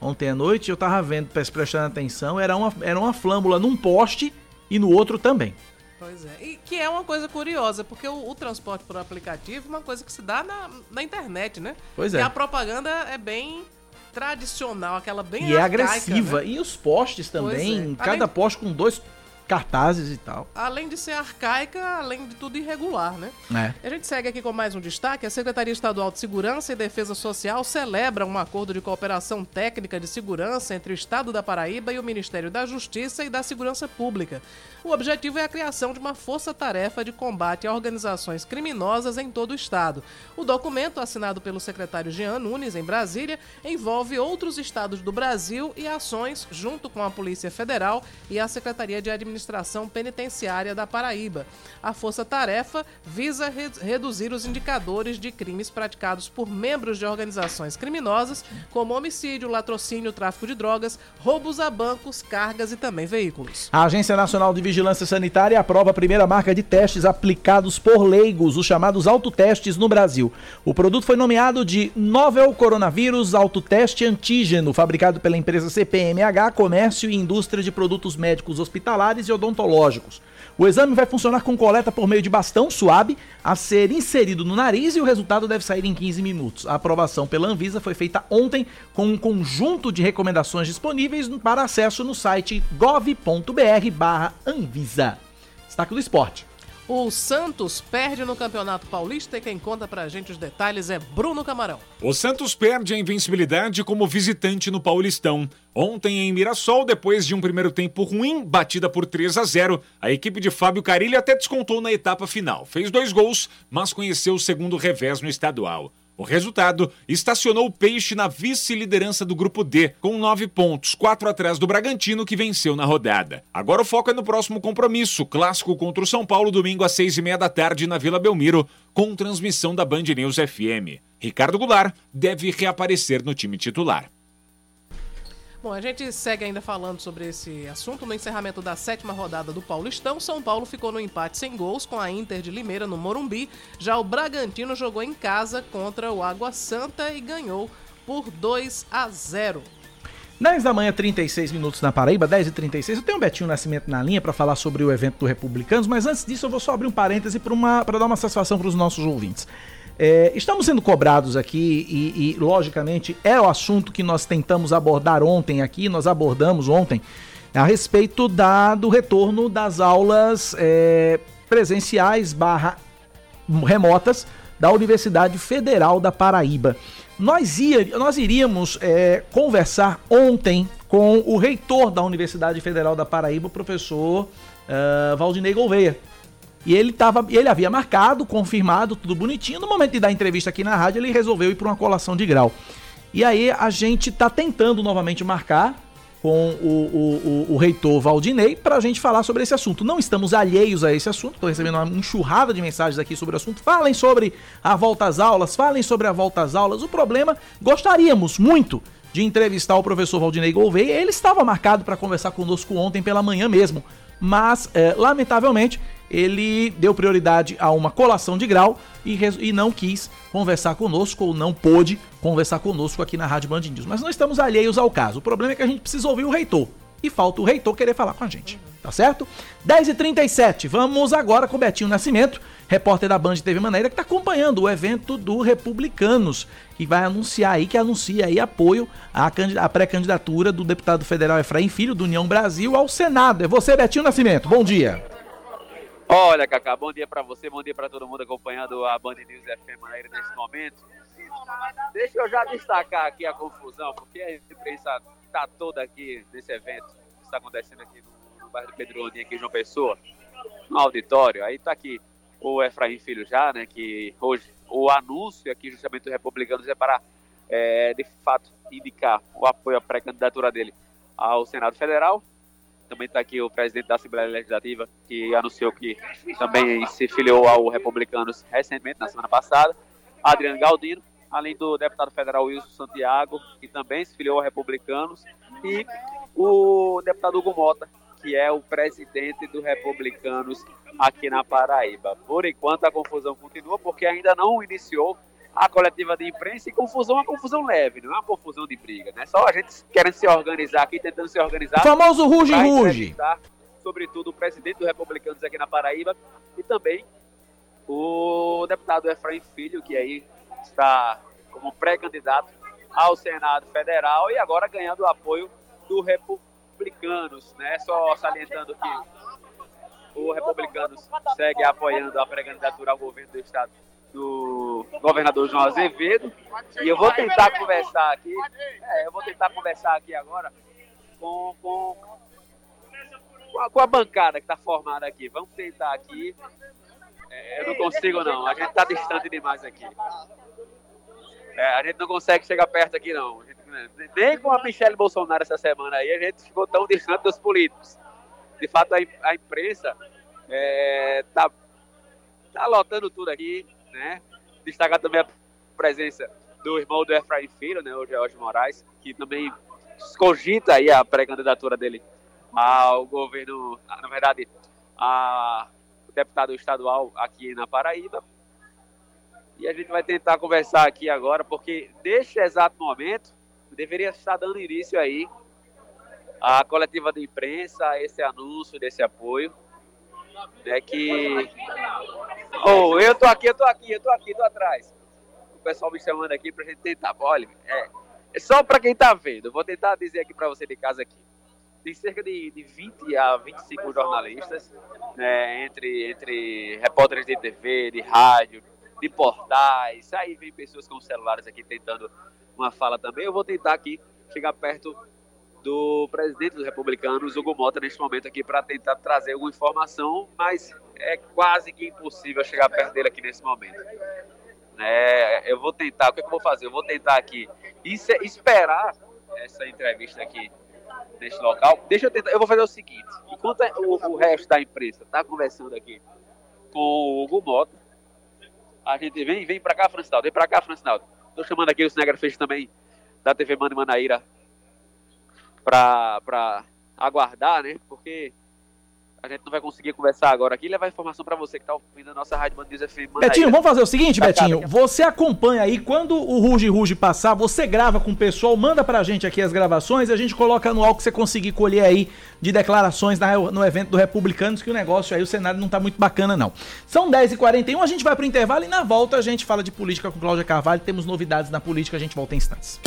ontem à noite, eu estava vendo, prestando atenção, era uma, era uma flâmula num poste e no outro também. Pois é. E que é uma coisa curiosa, porque o, o, transporte por aplicativo é uma coisa que se dá na, na internet, né? Pois é. E a propaganda é bem tradicional, aquela bem E é arcaica, é agressiva. Né? E os postes também, é. cada Além... poste com dois cartazes e tal. Além de ser arcaica, além de tudo irregular, né? É. A gente segue aqui com mais um destaque. A Secretaria Estadual de Segurança e Defesa Social celebra um acordo de cooperação técnica de segurança entre o Estado da Paraíba e o Ministério da Justiça e da Segurança Pública. O objetivo é a criação de uma força-tarefa de combate a organizações criminosas em todo o estado. O documento, assinado pelo secretário Jean Nunes em Brasília, envolve outros estados do Brasil e ações junto com a Polícia Federal e a Secretaria de Administração Administração Penitenciária da Paraíba. A Força Tarefa visa re reduzir os indicadores de crimes praticados por membros de organizações criminosas, como homicídio, latrocínio, tráfico de drogas, roubos a bancos, cargas e também veículos. A Agência Nacional de Vigilância Sanitária aprova a primeira marca de testes aplicados por leigos, os chamados autotestes no Brasil. O produto foi nomeado de Novel Coronavírus Autoteste Antígeno, fabricado pela empresa CPMH, Comércio e Indústria de Produtos Médicos Hospitalares e Odontológicos. O exame vai funcionar com coleta por meio de bastão suave a ser inserido no nariz e o resultado deve sair em 15 minutos. A aprovação pela Anvisa foi feita ontem com um conjunto de recomendações disponíveis para acesso no site gov.br/anvisa. Destaque do esporte. O Santos perde no Campeonato Paulista e quem conta pra gente os detalhes é Bruno Camarão. O Santos perde a invencibilidade como visitante no Paulistão. Ontem em Mirassol, depois de um primeiro tempo ruim, batida por 3 a 0, a equipe de Fábio Carilli até descontou na etapa final. Fez dois gols, mas conheceu o segundo revés no estadual. O resultado estacionou o Peixe na vice-liderança do Grupo D, com nove pontos, quatro atrás do Bragantino, que venceu na rodada. Agora o foco é no próximo compromisso, clássico contra o São Paulo, domingo às seis e meia da tarde, na Vila Belmiro, com transmissão da Band News FM. Ricardo Goulart deve reaparecer no time titular. Bom, a gente segue ainda falando sobre esse assunto. No encerramento da sétima rodada do Paulistão, São Paulo ficou no empate sem gols com a Inter de Limeira no Morumbi. Já o Bragantino jogou em casa contra o Água Santa e ganhou por 2 a 0. 10 da manhã, 36 minutos na Paraíba, 10 e 36. Eu tenho o Betinho Nascimento na linha para falar sobre o evento do Republicanos, mas antes disso eu vou só abrir um parêntese para dar uma satisfação para os nossos ouvintes. É, estamos sendo cobrados aqui e, e, logicamente, é o assunto que nós tentamos abordar ontem aqui, nós abordamos ontem, a respeito da, do retorno das aulas é, presenciais barra remotas da Universidade Federal da Paraíba. Nós, ia, nós iríamos é, conversar ontem com o reitor da Universidade Federal da Paraíba, o professor uh, Valdinei Gouveia. E ele, tava, ele havia marcado, confirmado, tudo bonitinho. No momento de dar entrevista aqui na rádio, ele resolveu ir para uma colação de grau. E aí a gente está tentando novamente marcar com o, o, o, o reitor Valdinei para a gente falar sobre esse assunto. Não estamos alheios a esse assunto, estou recebendo uma enxurrada de mensagens aqui sobre o assunto. Falem sobre a volta às aulas, falem sobre a volta às aulas. O problema, gostaríamos muito de entrevistar o professor Valdinei Gouveia. Ele estava marcado para conversar conosco ontem pela manhã mesmo, mas é, lamentavelmente ele deu prioridade a uma colação de grau e, e, não quis conversar conosco ou não pôde conversar conosco aqui na Rádio Band News. Mas não estamos alheios ao caso. O problema é que a gente precisa ouvir o reitor. E falta o reitor querer falar com a gente. Tá certo? 10h37. Vamos agora com o Betinho Nascimento, repórter da Band TV Maneira, que está acompanhando o evento do Republicanos, que vai anunciar aí, que anuncia aí apoio à, à pré-candidatura do deputado federal Efraim Filho, do União Brasil, ao Senado. É você, Betinho Nascimento. Bom dia. Olha, Cacá, bom dia para você, bom dia para todo mundo acompanhando a Band News FM Maneira nesse momento. Deixa eu já destacar aqui a confusão, porque a imprensa está toda aqui nesse evento que está acontecendo aqui no, no bairro do Pedroninha, aqui em João Pessoa, no auditório. Aí está aqui o Efraim Filho já, né, que hoje o anúncio aqui justamente do Republicanos é para, é, de fato, indicar o apoio à pré-candidatura dele ao Senado Federal também está aqui o presidente da Assembleia Legislativa, que anunciou que também se filiou ao Republicanos recentemente, na semana passada. Adriano Galdino, além do deputado federal Wilson Santiago, que também se filiou ao Republicanos. E o deputado Hugo Mota, que é o presidente do Republicanos aqui na Paraíba. Por enquanto a confusão continua, porque ainda não iniciou a coletiva de imprensa e confusão é uma confusão leve, não é uma confusão de briga, né? Só a gente querendo se organizar aqui, tentando se organizar. O famoso ruge ruge. Sobretudo o presidente do Republicanos aqui na Paraíba e também o deputado Efraim Filho, que aí está como pré-candidato ao Senado Federal e agora ganhando o apoio do Republicanos, né? Só salientando que o Republicanos segue apoiando a pré-candidatura ao governo do estado do governador João Azevedo. E eu vou tentar conversar aqui, é, eu vou tentar conversar aqui agora com, com, com, a, com a bancada que está formada aqui. Vamos tentar aqui. É, eu não consigo não, a gente está distante demais aqui. É, a gente não consegue chegar perto aqui não. Gente, nem com a Michelle Bolsonaro essa semana aí, a gente ficou tão distante dos políticos. De fato, a, imprensa é, tá, tá lotando tudo aqui, né? Destacar também a presença do irmão do Efraim Filho, né, o George Moraes, que também cogita aí a pré-candidatura dele ao governo, na verdade, a, deputado estadual aqui na Paraíba. E a gente vai tentar conversar aqui agora, porque neste exato momento deveria estar dando início aí a coletiva de imprensa, esse anúncio desse apoio, né, que... Oh, eu tô aqui, eu tô aqui, eu tô aqui, tô atrás. O pessoal me chamando aqui pra gente tentar, olha, é, é só para quem tá vendo, vou tentar dizer aqui para você de casa aqui. Tem cerca de, de 20 a 25 jornalistas, né, entre, entre repórteres de TV, de rádio, de portais, aí vem pessoas com celulares aqui tentando uma fala também. Eu vou tentar aqui chegar perto do presidente dos republicanos, Hugo Mota, neste momento aqui para tentar trazer alguma informação, mas é quase que impossível chegar perto dele aqui nesse momento. É, eu vou tentar, o que, é que eu vou fazer? Eu vou tentar aqui esperar essa entrevista aqui neste local. Deixa eu tentar, eu vou fazer o seguinte, enquanto o, o resto da imprensa está conversando aqui com o Hugo Mota, a gente vem, vem para cá, Francinaldo, vem para cá, Francinaldo. Estou chamando aqui o Cinegra Fez também da TV Mano Manaíra para aguardar, né? Porque a gente não vai conseguir conversar agora aqui e levar informação para você que está ouvindo a nossa Rádio Band News FM. Betinho, vamos fazer o seguinte, tá Betinho. Você acompanha aí, quando o Ruge Ruge passar, você grava com o pessoal, manda pra gente aqui as gravações e a gente coloca no que você conseguir colher aí de declarações no evento do Republicanos, que o negócio aí, o cenário não tá muito bacana, não. São 10h41, a gente vai pro intervalo e na volta a gente fala de política com Cláudia Carvalho. Temos novidades na política, a gente volta em instantes.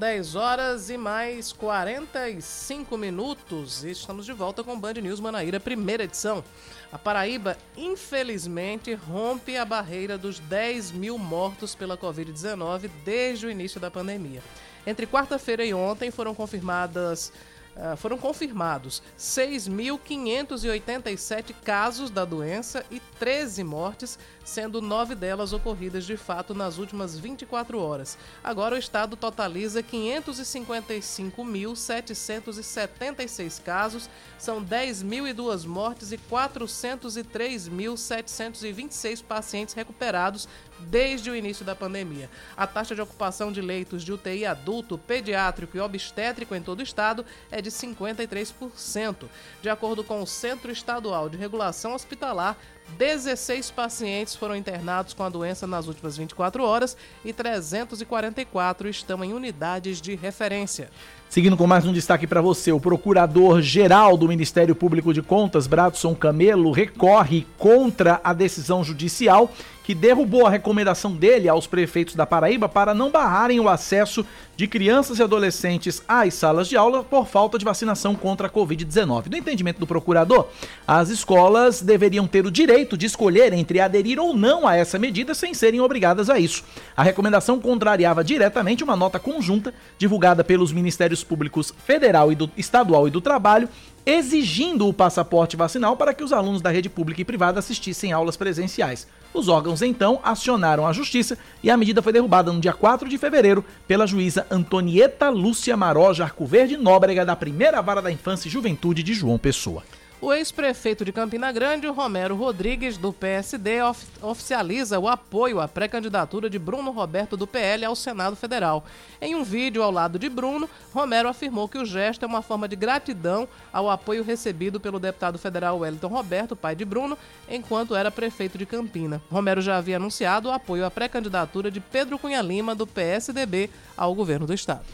10 horas e mais 45 minutos. E estamos de volta com Band News Manaíra, primeira edição. A Paraíba, infelizmente, rompe a barreira dos 10 mil mortos pela Covid-19 desde o início da pandemia. Entre quarta-feira e ontem foram confirmadas Uh, foram confirmados 6.587 casos da doença e 13 mortes, sendo nove delas ocorridas de fato nas últimas 24 horas. Agora o estado totaliza 555.776 casos, são 10.002 mortes e 403.726 pacientes recuperados desde o início da pandemia. A taxa de ocupação de leitos de UTI adulto, pediátrico e obstétrico em todo o estado é de 53%. De acordo com o Centro Estadual de Regulação Hospitalar, 16 pacientes foram internados com a doença nas últimas 24 horas e 344 estão em unidades de referência. Seguindo com mais um destaque para você, o procurador-geral do Ministério Público de Contas, Bradson Camelo, recorre contra a decisão judicial que derrubou a recomendação dele aos prefeitos da Paraíba para não barrarem o acesso de crianças e adolescentes às salas de aula por falta de vacinação contra a Covid-19. No entendimento do procurador, as escolas deveriam ter o direito de escolher entre aderir ou não a essa medida sem serem obrigadas a isso. A recomendação contrariava diretamente uma nota conjunta divulgada pelos Ministérios Públicos Federal e do Estadual e do Trabalho exigindo o passaporte vacinal para que os alunos da rede pública e privada assistissem aulas presenciais. Os órgãos então acionaram a justiça e a medida foi derrubada no dia 4 de fevereiro pela juíza Antonieta Lúcia Maroja Arcoverde Nóbrega da primeira vara da infância e juventude de João Pessoa. O ex-prefeito de Campina Grande, Romero Rodrigues, do PSD, of oficializa o apoio à pré-candidatura de Bruno Roberto do PL ao Senado Federal. Em um vídeo ao lado de Bruno, Romero afirmou que o gesto é uma forma de gratidão ao apoio recebido pelo deputado federal Wellington Roberto, pai de Bruno, enquanto era prefeito de Campina. Romero já havia anunciado o apoio à pré-candidatura de Pedro Cunha Lima, do PSDB, ao governo do estado.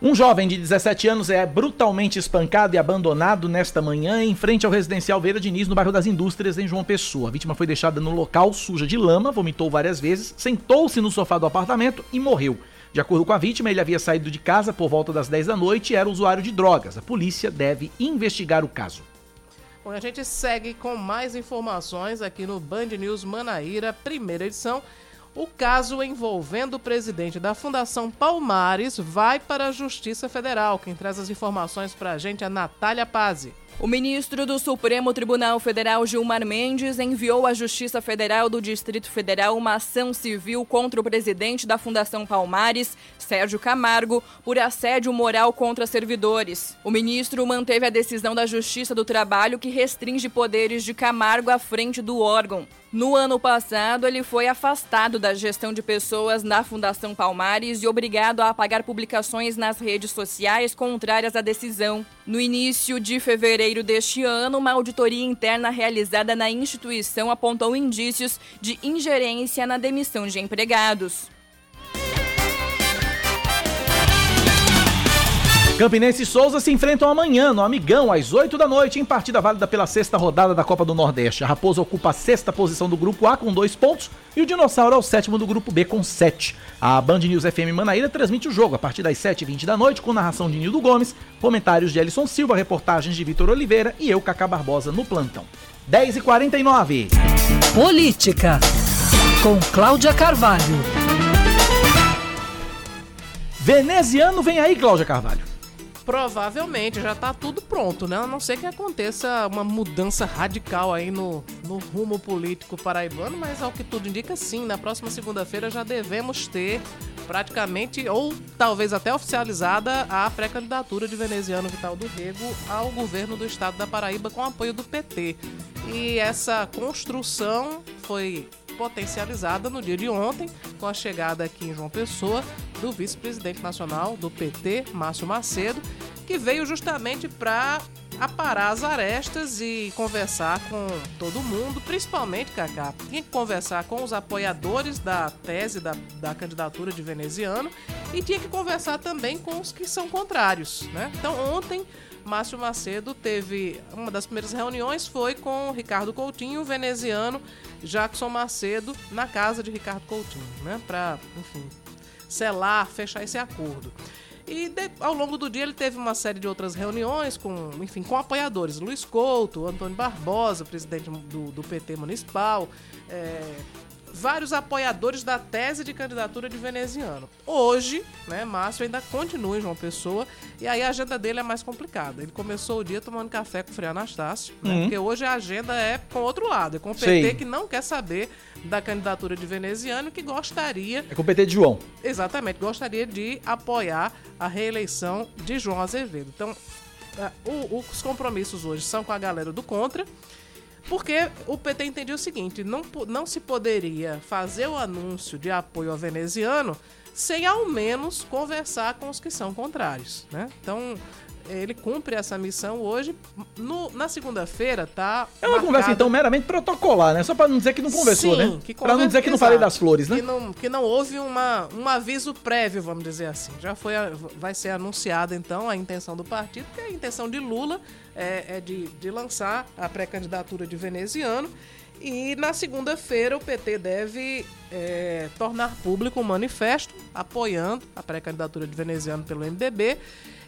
Um jovem de 17 anos é brutalmente espancado e abandonado nesta manhã em frente ao residencial Veira Diniz, no bairro das Indústrias, em João Pessoa. A vítima foi deixada no local suja de lama, vomitou várias vezes, sentou-se no sofá do apartamento e morreu. De acordo com a vítima, ele havia saído de casa por volta das 10 da noite e era usuário de drogas. A polícia deve investigar o caso. Bom, a gente segue com mais informações aqui no Band News Manaíra, primeira edição. O caso envolvendo o presidente da Fundação Palmares vai para a Justiça Federal. Quem traz as informações para a gente é a Natália Pazzi. O ministro do Supremo Tribunal Federal, Gilmar Mendes, enviou à Justiça Federal do Distrito Federal uma ação civil contra o presidente da Fundação Palmares, Sérgio Camargo, por assédio moral contra servidores. O ministro manteve a decisão da Justiça do Trabalho que restringe poderes de Camargo à frente do órgão. No ano passado, ele foi afastado da gestão de pessoas na Fundação Palmares e obrigado a apagar publicações nas redes sociais contrárias à decisão. No início de fevereiro deste ano, uma auditoria interna realizada na instituição apontou indícios de ingerência na demissão de empregados. Campinense e Souza se enfrentam amanhã no Amigão, às 8 da noite, em partida válida pela sexta rodada da Copa do Nordeste. A Raposa ocupa a sexta posição do grupo A com dois pontos e o Dinossauro é o sétimo do grupo B com sete. A Band News FM Manaíra transmite o jogo a partir das 7h20 da noite com narração de Nildo Gomes, comentários de Elison Silva, reportagens de Vitor Oliveira e eu, Cacá Barbosa, no plantão. 10h49. Política, com Cláudia Carvalho. Veneziano vem aí, Cláudia Carvalho. Provavelmente já tá tudo pronto, né? A não ser que aconteça uma mudança radical aí no, no rumo político paraibano, mas ao que tudo indica, sim. Na próxima segunda-feira já devemos ter praticamente, ou talvez até oficializada, a pré-candidatura de Veneziano Vital do Rego ao governo do estado da Paraíba com apoio do PT. E essa construção foi potencializada no dia de ontem, com a chegada aqui em João Pessoa do vice-presidente nacional do PT, Márcio Macedo, que veio justamente para aparar as arestas e conversar com todo mundo, principalmente, Cacá, tinha que conversar com os apoiadores da tese da, da candidatura de veneziano e tinha que conversar também com os que são contrários, né? Então, ontem Márcio Macedo teve uma das primeiras reuniões foi com Ricardo Coutinho, veneziano Jackson Macedo, na casa de Ricardo Coutinho, né? Para, enfim, selar, fechar esse acordo. E de, ao longo do dia ele teve uma série de outras reuniões com, enfim, com apoiadores. Luiz Couto, Antônio Barbosa, presidente do, do PT municipal, é, vários apoiadores da tese de candidatura de veneziano. Hoje, né, Márcio ainda continua em João Pessoa e aí a agenda dele é mais complicada. Ele começou o dia tomando café com o Frei Anastácio, né, uhum. porque hoje a agenda é com outro lado, é com o PT Sim. que não quer saber da candidatura de veneziano que gostaria... É com o PT de João. Exatamente, gostaria de apoiar a reeleição de João Azevedo. Então, é, o, os compromissos hoje são com a galera do Contra, porque o PT entendia o seguinte: não, não se poderia fazer o anúncio de apoio ao veneziano sem ao menos conversar com os que são contrários. Né? Então, ele cumpre essa missão hoje. No, na segunda-feira, tá? É uma conversa, então, meramente protocolar, né? Só para não dizer que não conversou, Sim, né? Para não dizer que não falei das flores, né? Que não, que não houve uma, um aviso prévio, vamos dizer assim. Já foi, vai ser anunciada, então, a intenção do partido, que a intenção de Lula é, é de, de lançar a pré-candidatura de veneziano. E na segunda-feira o PT deve é, tornar público um manifesto apoiando a pré-candidatura de veneziano pelo MDB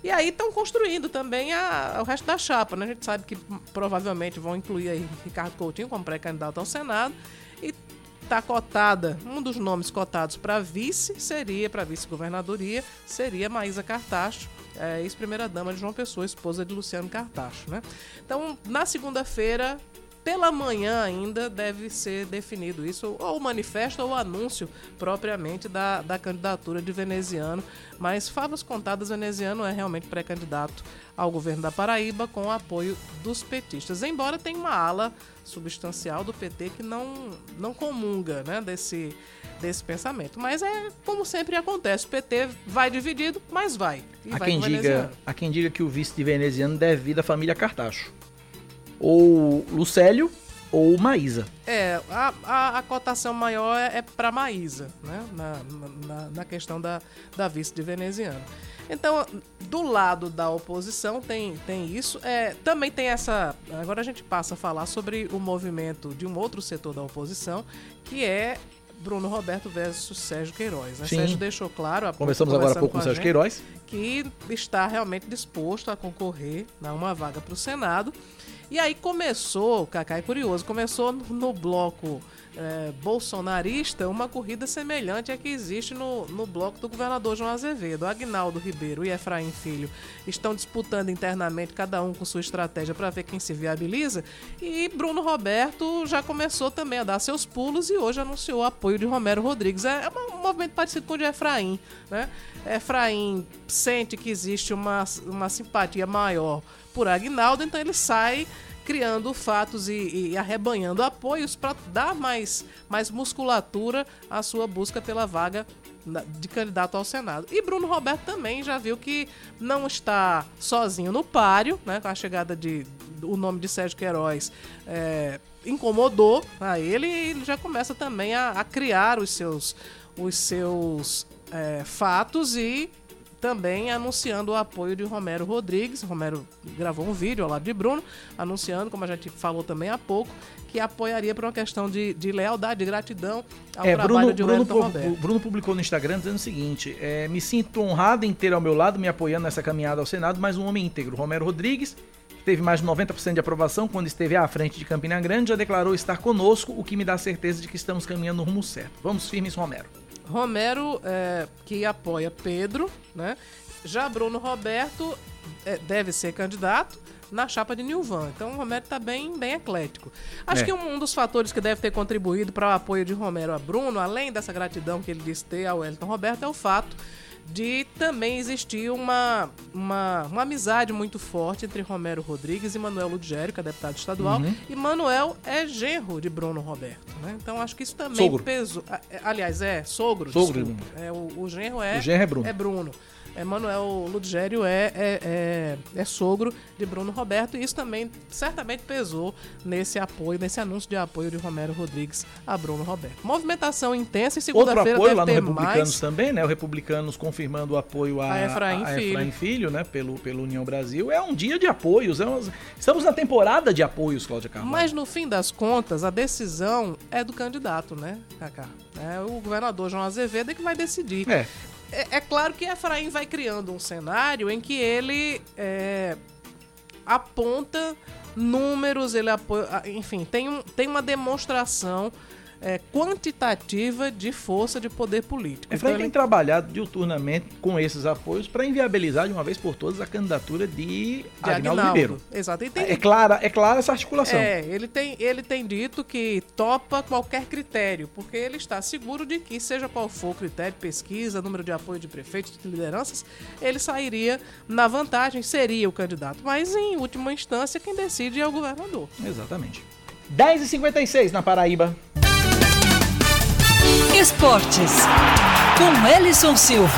e aí estão construindo também a, o resto da chapa, né? A gente sabe que provavelmente vão incluir aí Ricardo Coutinho como pré-candidato ao Senado e está cotada, um dos nomes cotados para vice seria, para vice-governadoria, seria Maísa Cartacho, é, ex-primeira-dama de João Pessoa, esposa de Luciano Cartacho, né? Então, na segunda-feira, pela manhã ainda deve ser definido isso, ou o manifesto ou o anúncio propriamente da, da candidatura de veneziano. Mas, favas contadas, veneziano é realmente pré-candidato ao governo da Paraíba com o apoio dos petistas. Embora tenha uma ala substancial do PT que não, não comunga né, desse, desse pensamento. Mas é como sempre acontece: o PT vai dividido, mas vai. há, vai quem diga, há quem diga que o vice de veneziano deve vir da família Cartacho ou Lucélio ou Maísa. É, a, a, a cotação maior é, é para Maísa, né? Na, na, na, questão da, da vice de veneziano. Então, do lado da oposição tem, tem isso. É, também tem essa. Agora a gente passa a falar sobre o movimento de um outro setor da oposição, que é Bruno Roberto versus Sérgio Queiroz. Né? Sérgio deixou claro. Conversamos agora há pouco com o Sérgio Queiroz. Que está realmente disposto a concorrer a uma vaga para o Senado. E aí começou, Cacá é curioso, começou no bloco é, bolsonarista uma corrida semelhante à que existe no, no bloco do governador João Azevedo. Agnaldo Ribeiro e Efraim Filho estão disputando internamente, cada um com sua estratégia para ver quem se viabiliza. E Bruno Roberto já começou também a dar seus pulos e hoje anunciou o apoio de Romero Rodrigues. É, é um movimento parecido com o de Efraim. Né? Efraim sente que existe uma, uma simpatia maior por Agnaldo, então ele sai criando fatos e, e arrebanhando apoios para dar mais, mais musculatura à sua busca pela vaga de candidato ao Senado. E Bruno Roberto também já viu que não está sozinho no páreo, né, com a chegada de o nome de Sérgio Queiroz é, incomodou a ele e ele já começa também a, a criar os seus, os seus é, fatos e também anunciando o apoio de Romero Rodrigues. Romero gravou um vídeo ao lado de Bruno, anunciando, como a gente falou também há pouco, que apoiaria por uma questão de, de lealdade, de gratidão ao é, trabalho Bruno, de Bruno, Roberto. Bruno publicou no Instagram dizendo o seguinte: é, me sinto honrado em ter ao meu lado, me apoiando nessa caminhada ao Senado, mais um homem íntegro, Romero Rodrigues. Teve mais de 90% de aprovação quando esteve à frente de Campina Grande, já declarou estar conosco, o que me dá certeza de que estamos caminhando no rumo certo. Vamos firmes, Romero. Romero, é, que apoia Pedro, né? Já Bruno Roberto é, deve ser candidato na chapa de Nilvan. Então o Romero está bem, bem eclético. Acho é. que um, um, dos fatores que deve ter contribuído para o apoio de Romero a Bruno, além dessa gratidão que ele disse ter ao Wellington Roberto, é o fato de também existir uma, uma, uma amizade muito forte entre Romero Rodrigues e Manuel Ludgério, que é deputado estadual. Uhum. E Manuel é genro de Bruno Roberto. Né? Então acho que isso também sogro. pesou. Aliás, é sogro. Sogro. É, o, o genro é, o genro é Bruno. É Bruno. Emanuel Ludgério é, é, é, é, sogro de Bruno Roberto e isso também certamente pesou nesse apoio, nesse anúncio de apoio de Romero Rodrigues a Bruno Roberto. Movimentação intensa e segunda-feira Outro apoio lá no Republicanos mais... também, né? O Republicanos confirmando o apoio a, a Efraim, a, a Filho. Efraim Filho, né? Pelo, pelo União Brasil. É um dia de apoios. É Estamos na temporada de apoios, Cláudia Carvalho. Mas no fim das contas, a decisão é do candidato, né, Cacá? É o governador João Azevedo é que vai decidir. É. É, é, claro que Efraim vai criando um cenário em que ele é, aponta números, ele apoia, enfim, tem, um, tem uma demonstração é, quantitativa de força de poder político. Efraim então, tem ele... trabalhado diuturnamente com esses apoios para inviabilizar de uma vez por todas a candidatura de, de Agnaldo, Ribeiro. Exato. Tem... É, clara, é clara essa articulação. É, ele tem, ele tem dito que topa qualquer critério, porque ele está seguro de que, seja qual for o critério, pesquisa, número de apoio de prefeitos, de lideranças, ele sairia na vantagem, seria o candidato. Mas, em última instância, quem decide é o governador. Exatamente. 10h56 na Paraíba. Esportes, com Ellison Silva.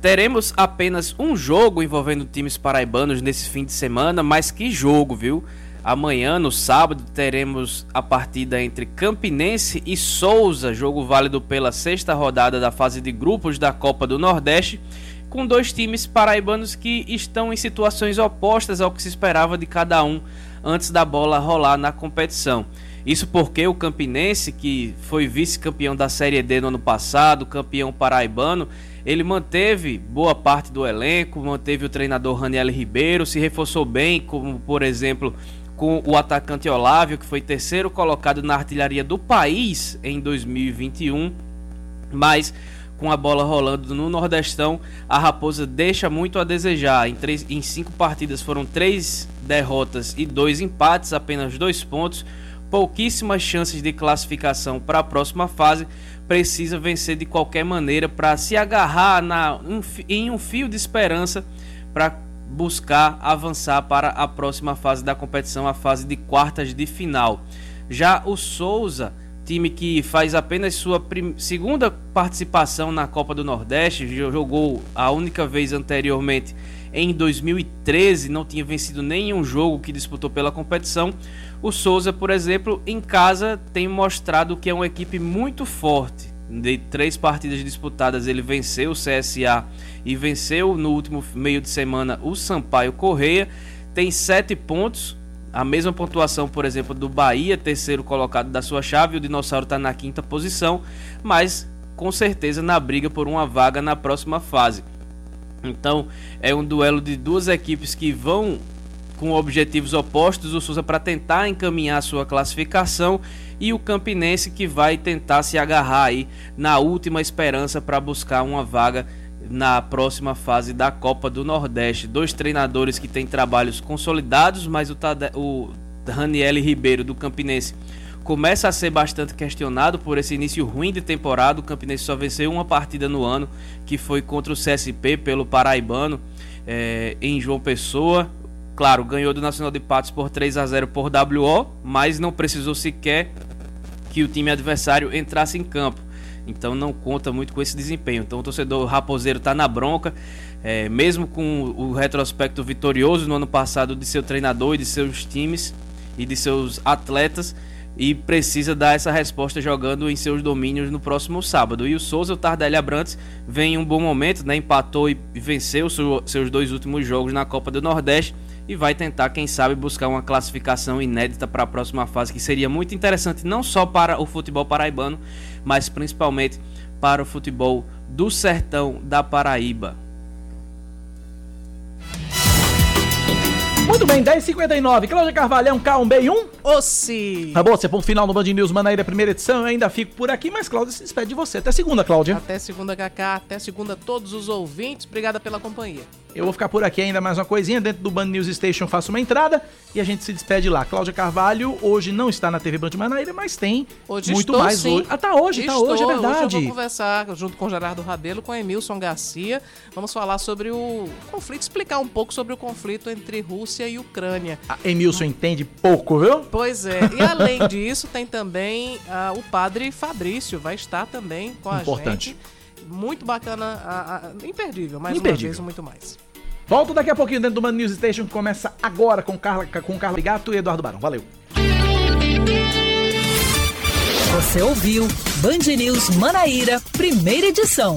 Teremos apenas um jogo envolvendo times paraibanos nesse fim de semana, mas que jogo, viu? Amanhã, no sábado, teremos a partida entre Campinense e Souza, jogo válido pela sexta rodada da fase de grupos da Copa do Nordeste, com dois times paraibanos que estão em situações opostas ao que se esperava de cada um antes da bola rolar na competição. Isso porque o Campinense, que foi vice-campeão da Série D no ano passado, campeão paraibano, ele manteve boa parte do elenco, manteve o treinador Raniel Ribeiro, se reforçou bem, como por exemplo com o atacante Olávio, que foi terceiro colocado na artilharia do país em 2021, mas com a bola rolando no Nordestão, a Raposa deixa muito a desejar. Em, três, em cinco partidas foram três derrotas e dois empates, apenas dois pontos pouquíssimas chances de classificação para a próxima fase, precisa vencer de qualquer maneira para se agarrar na, em um fio de esperança para buscar avançar para a próxima fase da competição, a fase de quartas de final. Já o Souza, time que faz apenas sua segunda participação na Copa do Nordeste, jogou a única vez anteriormente em 2013, não tinha vencido nenhum jogo que disputou pela competição. O Souza, por exemplo, em casa tem mostrado que é uma equipe muito forte. De três partidas disputadas, ele venceu o CSA e venceu no último meio de semana o Sampaio Correia. Tem sete pontos, a mesma pontuação, por exemplo, do Bahia, terceiro colocado da sua chave. O Dinossauro está na quinta posição, mas com certeza na briga por uma vaga na próxima fase. Então é um duelo de duas equipes que vão com objetivos opostos, o Souza para tentar encaminhar sua classificação e o Campinense que vai tentar se agarrar aí na última esperança para buscar uma vaga na próxima fase da Copa do Nordeste. Dois treinadores que têm trabalhos consolidados, mas o, Tade... o Ribeiro do Campinense começa a ser bastante questionado por esse início ruim de temporada. O Campinense só venceu uma partida no ano, que foi contra o CSP pelo Paraibano é, em João Pessoa. Claro, ganhou do Nacional de Patos por 3 a 0 por WO, mas não precisou sequer que o time adversário entrasse em campo. Então não conta muito com esse desempenho. Então o torcedor raposeiro está na bronca, é, mesmo com o retrospecto vitorioso no ano passado de seu treinador e de seus times e de seus atletas e precisa dar essa resposta jogando em seus domínios no próximo sábado. E o Souza, o Tardelli Abrantes, vem em um bom momento, né? empatou e venceu seus dois últimos jogos na Copa do Nordeste e vai tentar, quem sabe, buscar uma classificação inédita para a próxima fase, que seria muito interessante não só para o futebol paraibano, mas principalmente para o futebol do sertão da Paraíba. Muito bem, 10h59. Cláudia Carvalhão, K1B1. Ossi. Tá bom, você põe um final no Band News Manaíra, primeira edição. Eu ainda fico por aqui, mas Cláudia se despede de você. Até segunda, Cláudia. Até segunda, Kaká. Até segunda, todos os ouvintes. Obrigada pela companhia. Eu vou ficar por aqui ainda mais uma coisinha. Dentro do Band News Station faço uma entrada e a gente se despede lá. Cláudia Carvalho hoje não está na TV Band Manaíra, mas tem hoje muito estou, mais sim. hoje. Ah, tá hoje, estou, tá hoje, é verdade. Hoje eu vou conversar junto com Gerardo Rabelo, com Emilson Garcia. Vamos falar sobre o conflito, explicar um pouco sobre o conflito entre Rússia e Ucrânia. A Emilson entende pouco, viu? Pois é. E além disso, tem também uh, o padre Fabrício, vai estar também com a Importante. gente. Muito bacana, uh, uh, imperdível, mais Imperdível. uma vez, muito mais. Volto daqui a pouquinho dentro do Band News Station, que começa agora com Carla, com Carla Gato e Eduardo Barão. Valeu. Você ouviu Band News Manaíra, primeira edição.